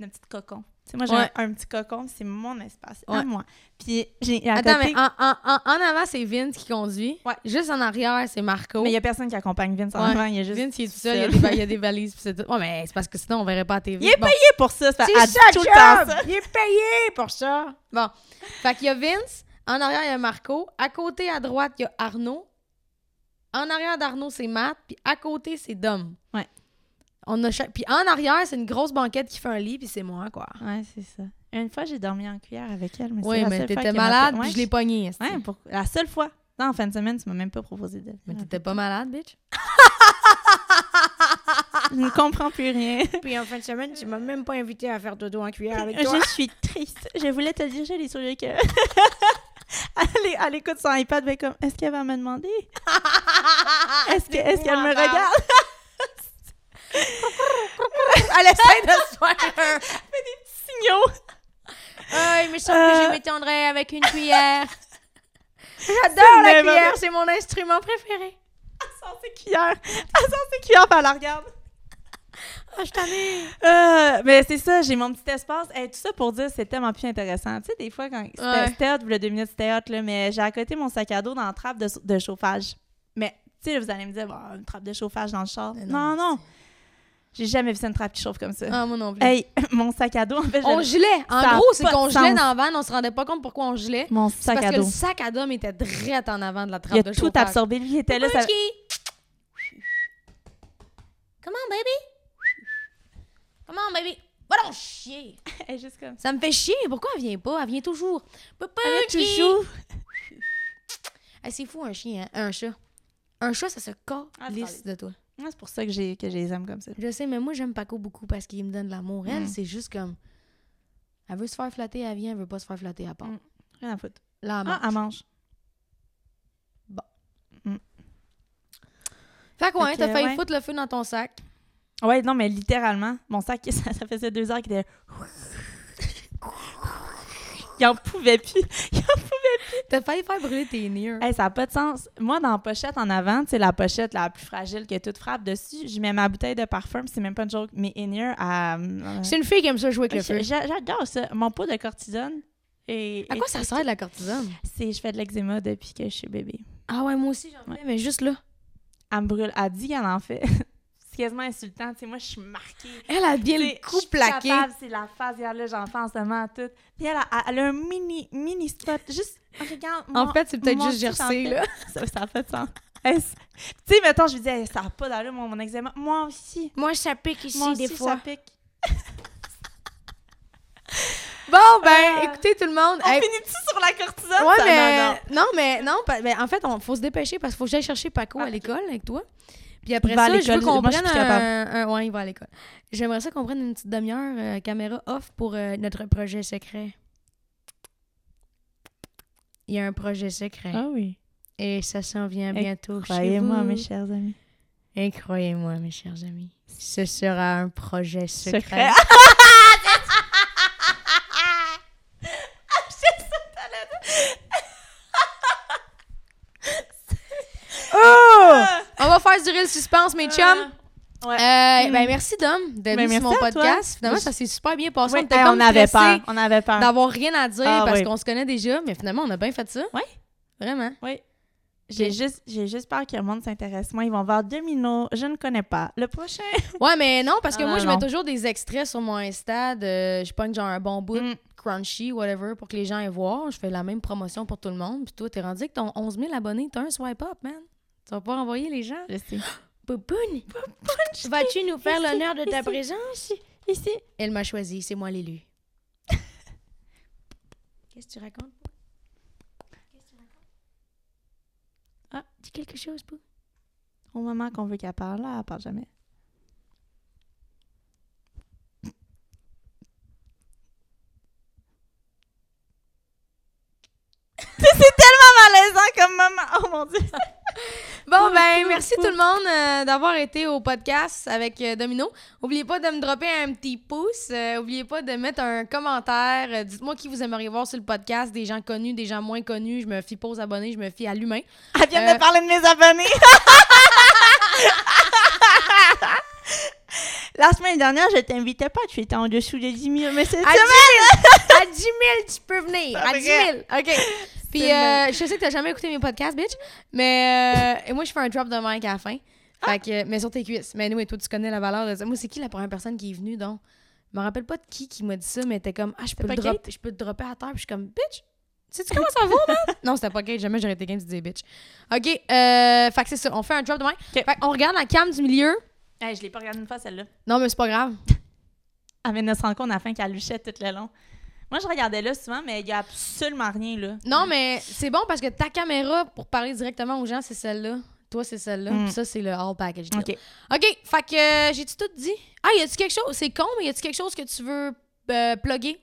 notre petit cocon. Tu sais, moi, j'ai Ouais. un, un petit cocon, c'est mon espace, Ouais. à moi. Puis, j'ai à Attends, côté- mais en, en, en, en avant, c'est Vince qui conduit. Ouais. Juste en arrière, c'est Marco. mais il n'y a personne qui accompagne Vince en avant, il y a juste... Vince, il est tout seul, il y a des, valises, puis c'est tout. Ouais, mais c'est parce que sinon, on verrait pas à TV. Il est Bon. payé pour ça, ça elle ça, tout le temps ça. Il est payé pour ça! Bon. Fait qu'il y a Vince, en arrière, il y a Marco. À côté, à droite, il y a Arnaud. En arrière d'Arnaud, c'est Matt. Puis à côté, c'est Dom. Ouais. On a chaque... Puis en arrière, c'est une grosse banquette qui fait un lit, puis c'est moi, quoi. Ouais, c'est ça. Une fois, j'ai dormi en cuillère avec elle, mais c'est Oui, mais t'étais malade, puis Ouais, je l'ai pogné. esti. Ouais, pour... la seule fois. Non, en fin de semaine, tu m'as même pas proposé de... Mais t'étais pas malade, bitch? Je ne comprends plus rien. Puis en fin de semaine, tu m'as même pas invité à faire dodo en cuillère avec Je suis triste. Je voulais te dire, j'ai les sourires que. Elle, elle écoute son iPad, comme, est-ce qu'elle va me demander? Est-ce que- est-ce qu'elle me regarde? Elle essaie de se faire un... Signaux! Ah, il me semble que Euh. je m'étendrais avec une cuillère. J'adore la cuillère, c'est mon instrument préféré. Elle sort ses cuillères. Elle sort ses cuillères, elle la regarde. Ah, je t'en ai. Euh, mais c'est ça, j'ai mon petit espace. Et tout ça pour dire, c'est tellement plus intéressant. Tu sais, des fois, quand c'était Ouais. c'était hot, le deux minutes, c'était hot, là, mais j'ai à côté mon sac à dos dans la trappe de, de chauffage. Mais, tu sais, vous allez me dire, Bah, une trappe de chauffage dans le char. Mais Non, non, non. J'ai jamais vu ça, une trappe qui chauffe comme ça. Ah, moi non plus. Hey, mon sac à dos, en fait, on gelait. En Ça gros, c'est qu'on gelait dans la van, on se rendait pas compte pourquoi on gelait. mon sac parce à que dos. le sac à dos était direct en avant de la trappe Il a de tout chauffage. absorbé. Lui, il était là. Ça... On, baby. Come on, baby. Va donc chier. Juste comme Ça me fait chier. Pourquoi elle vient pas? Elle vient toujours. Elle Pouchki. est toujours. Hey, c'est fou, un chien, hein? Un chat. Un chat, ça se Ah, calisse de toi. C'est pour ça que, j'ai, que les aime comme ça. Je sais, mais moi, j'aime Paco beaucoup parce qu'il me donne de l'amour. Elle, Mm. c'est juste comme... Elle veut se faire flatter, elle vient. Elle veut pas se faire flatter à part. Mm. Rien à foutre. Là, elle Ah, elle mange. Fait que ouais, Fait que, t'as failli ouais. foutre le feu dans ton sac. Ouais, non, mais littéralement, mon sac, ça, ça faisait deux heures qu'il était. Il en pouvait plus. Il en pouvait T'as failli faire brûler tes nirs. Hey, ça n'a pas de sens. Moi, dans la pochette en avant, sais, la pochette la plus fragile que toute frappe dessus, je mets ma bouteille de parfum, c'est même pas une joke, mais in-ear à. euh, C'est une fille qui aime ça jouer avec le feu. j'a- J'adore ça. Mon pot de cortisone. Et, À quoi ça sert de la cortisone? C'est, je fais de l'eczéma depuis que je suis bébé. Ah ouais, moi aussi, j'en fais, mais juste là. Elle me brûle. Elle dit qu'elle en fait. quasiment insultant. Tu sais, moi, je suis marquée. Elle a bien le coup plaqué. C'est la face, regarde là, j'en fais en ce moment tout. Puis elle, a- elle a un mini, mini spot. Juste, regarde. En mon- fait, c'est peut-être juste chantier. là. Ça, ça a fait sens. Tu sais, mettons, je lui dis, Hey, ça n'a pas d'allure, mon, mon eczéma. Moi aussi. Moi, ça pique ici Moi des aussi, fois. ça pique. Bon, ben, Ah. écoutez tout le monde. On Hey, finit-tu sur la cortisone? ouais, Ça, mais. non, non. Non, mais non. ben, en fait, il faut se dépêcher parce qu'il faut que j'aille chercher Paco Ah, à ok. l'école avec toi. Puis après va ça, je veux qu'on prenne un, un- Ouais, il va à l'école. J'aimerais ça qu'on prenne une petite demi-heure euh, caméra off pour euh, notre projet secret. Il y a un projet secret. Ah oui. Et ça s'en vient bientôt chez Croyez-moi, mes chers amis. Et croyez-moi, mes chers amis, ce sera un projet secret. Secret. Oh! On va faire durer le suspense, mes chums. Ouais. Euh, Mm. Ben, merci, Dom, d'être Ben, venu sur mon podcast. Finalement, ça s'est super bien passé. On était hey, comme on avait peur. On avait peur. d'avoir rien à dire Ah, parce oui. qu'on se connaît déjà, mais finalement, on a bien fait ça. Ouais. Vraiment. Oui. J'ai juste, j'ai juste peur que le monde s'intéresse. Moi, ils vont voir Domino. Je ne connais pas. Le prochain. Ouais, mais non, parce que Ah, moi, non, je mets toujours des extraits sur mon Insta de. Je pogne genre un bon bout, Mm. crunchy, whatever, pour que les gens aient voir. Je fais la même promotion pour tout le monde. Puis toi, t'es rendu avec ton 11 000 abonnés, t'as un swipe up, man. Tu vas pas envoyer les gens? Je sais. Poupoune, vas-tu nous faire l'honneur de ta ici. présence? Ici. Elle m'a choisi, c'est moi l'élu. Qu'est-ce que tu racontes? Qu'est-ce que tu racontes? Ah, dis quelque chose, Pou. Au moment qu'on veut qu'elle parle, là, elle parle jamais. c'est tellement malaisant comme moment. Oh mon dieu. Bon, ben, merci tout le monde euh, d'avoir été au podcast avec euh, Domino. Oubliez pas de me dropper un petit pouce. Euh, oubliez pas de mettre un commentaire. Euh, Dites-moi qui vous aimeriez voir sur le podcast. Des gens connus, des gens moins connus. Je me fie pas aux abonnés, je me fie à l'humain. Elle vient Euh, de parler de mes abonnés. La semaine dernière, je t'invitais pas. Tu étais en dessous de 10 000. Mais c'est À 10 000! à 10 000, tu peux venir. À 10 000. OK. Puis, C'est euh, je sais que t'as jamais écouté mes podcasts, bitch. Mais, euh, et moi, je fais un drop de mic à la fin. Fait que, mais sur tes cuisses. Mais nous, et toi, tu connais la valeur de ça. Moi, c'est qui la première personne qui est venue, donc? Je me rappelle pas de qui qui m'a dit ça, mais t'es comme, ah, je peux, le drop, je peux te dropper à terre. Puis je suis comme, bitch, sais-tu comment ça va, man? non, c'était pas Kate. Jamais j'aurais été game de dire bitch. OK. Euh, fait que c'est ça. On fait un drop de mic. Fait qu'on regarde la cam du milieu. Hey, je l'ai pas regardé une fois, celle-là. Non, mais c'est pas grave. De se rendre compte à la fin qu'elle luchait tout le long. Moi, je regardais là souvent, mais il y a absolument rien là. Non, mais c'est bon parce que ta caméra, pour parler directement aux gens, c'est celle-là. Toi, c'est celle-là. Mm. Puis ça, c'est le all package. deal. OK. OK. Fait que euh, j'ai-tu tout dit? Ah, y a-tu quelque chose? C'est con, mais y a-tu quelque chose que tu veux euh, plugger?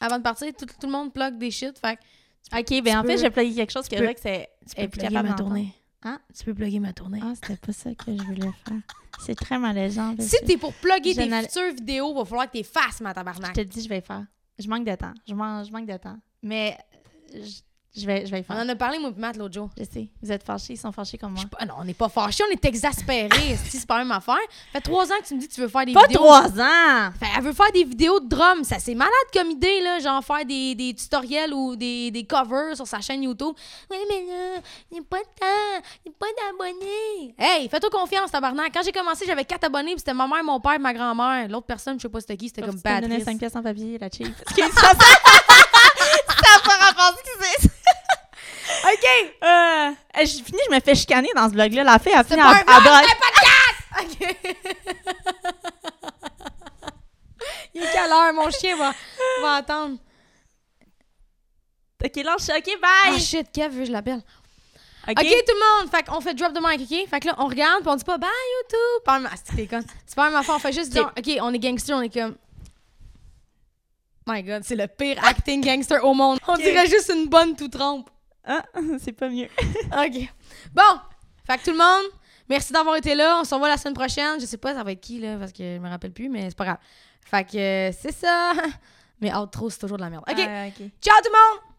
Avant de partir, tout, tout le monde plug des shit. Fait que OK, ben en peux- fait, je vais plugger quelque chose que je vrai que c'est... tu peux plugger ma tournée. Hein? Tu peux plugger ma tournée. Ah, c'était pas ça que je voulais faire. C'est très malaisant. si je- t'es pour plugger je tes futures vidéos, va falloir que t'es fasses, ma Je tabarnak. te le dis, je vais faire. Je manque de temps. Je, man- je manque de temps. Mais... Je vais, je vais y On faire. en a parlé, moi, Matt, l'autre jour. Je sais. Vous êtes fâchés, ils sont fâchés comme moi. Ah non, on n'est pas fâchés, on est exaspérés. Si c'est pas la même affaire. Ça fait trois ans que tu me dis que tu veux faire des Pas vidéos. trois ans! Fait, elle veut faire des vidéos de drum. Ça, c'est malade comme idée, là. Genre faire des, des tutoriels ou des, des covers sur sa chaîne YouTube. Oui, mais là, il n'y a pas de temps. Il n'y a pas d'abonnés. Hey, fais-toi confiance, tabarnak. Quand j'ai commencé, j'avais quatre abonnés, puis c'était ma mère, mon père, ma grand-mère. L'autre personne, je sais pas c'était qui, c'était comme Tu me Patrice. 5 pièces en papier, la cheap. Excuse, ça, ça ça a pas rapport, excusez. OK! Euh, j'ai fini, je me fais chicaner dans ce vlog-là. La fille a fini pas à, à un podcast! OK. il est quelle heure? Mon chien va, va attendre? Ok, lâche, ok, bye! shit, Kev, je l'appelle. ok, OK, tout le monde. Fait qu'on fait drop the mic, OK? Fait que là, on regarde, puis on dit pas bye YouTube. Pas ah, c'est con. Pas même affaire, on fait juste dire OK, on est gangster, on est comme My god, c'est le pire acting gangster au monde. On dirait juste une bonne tout trompe. Ah, c'est pas mieux. OK. Bon, fait que tout le monde, merci d'avoir été là. On se revoit la semaine prochaine. Je sais pas, ça va être qui, là, parce que je me rappelle plus, mais c'est pas grave. Fait que euh, c'est ça. Mais outro, c'est toujours de la merde. OK. Ah, Ciao tout le monde!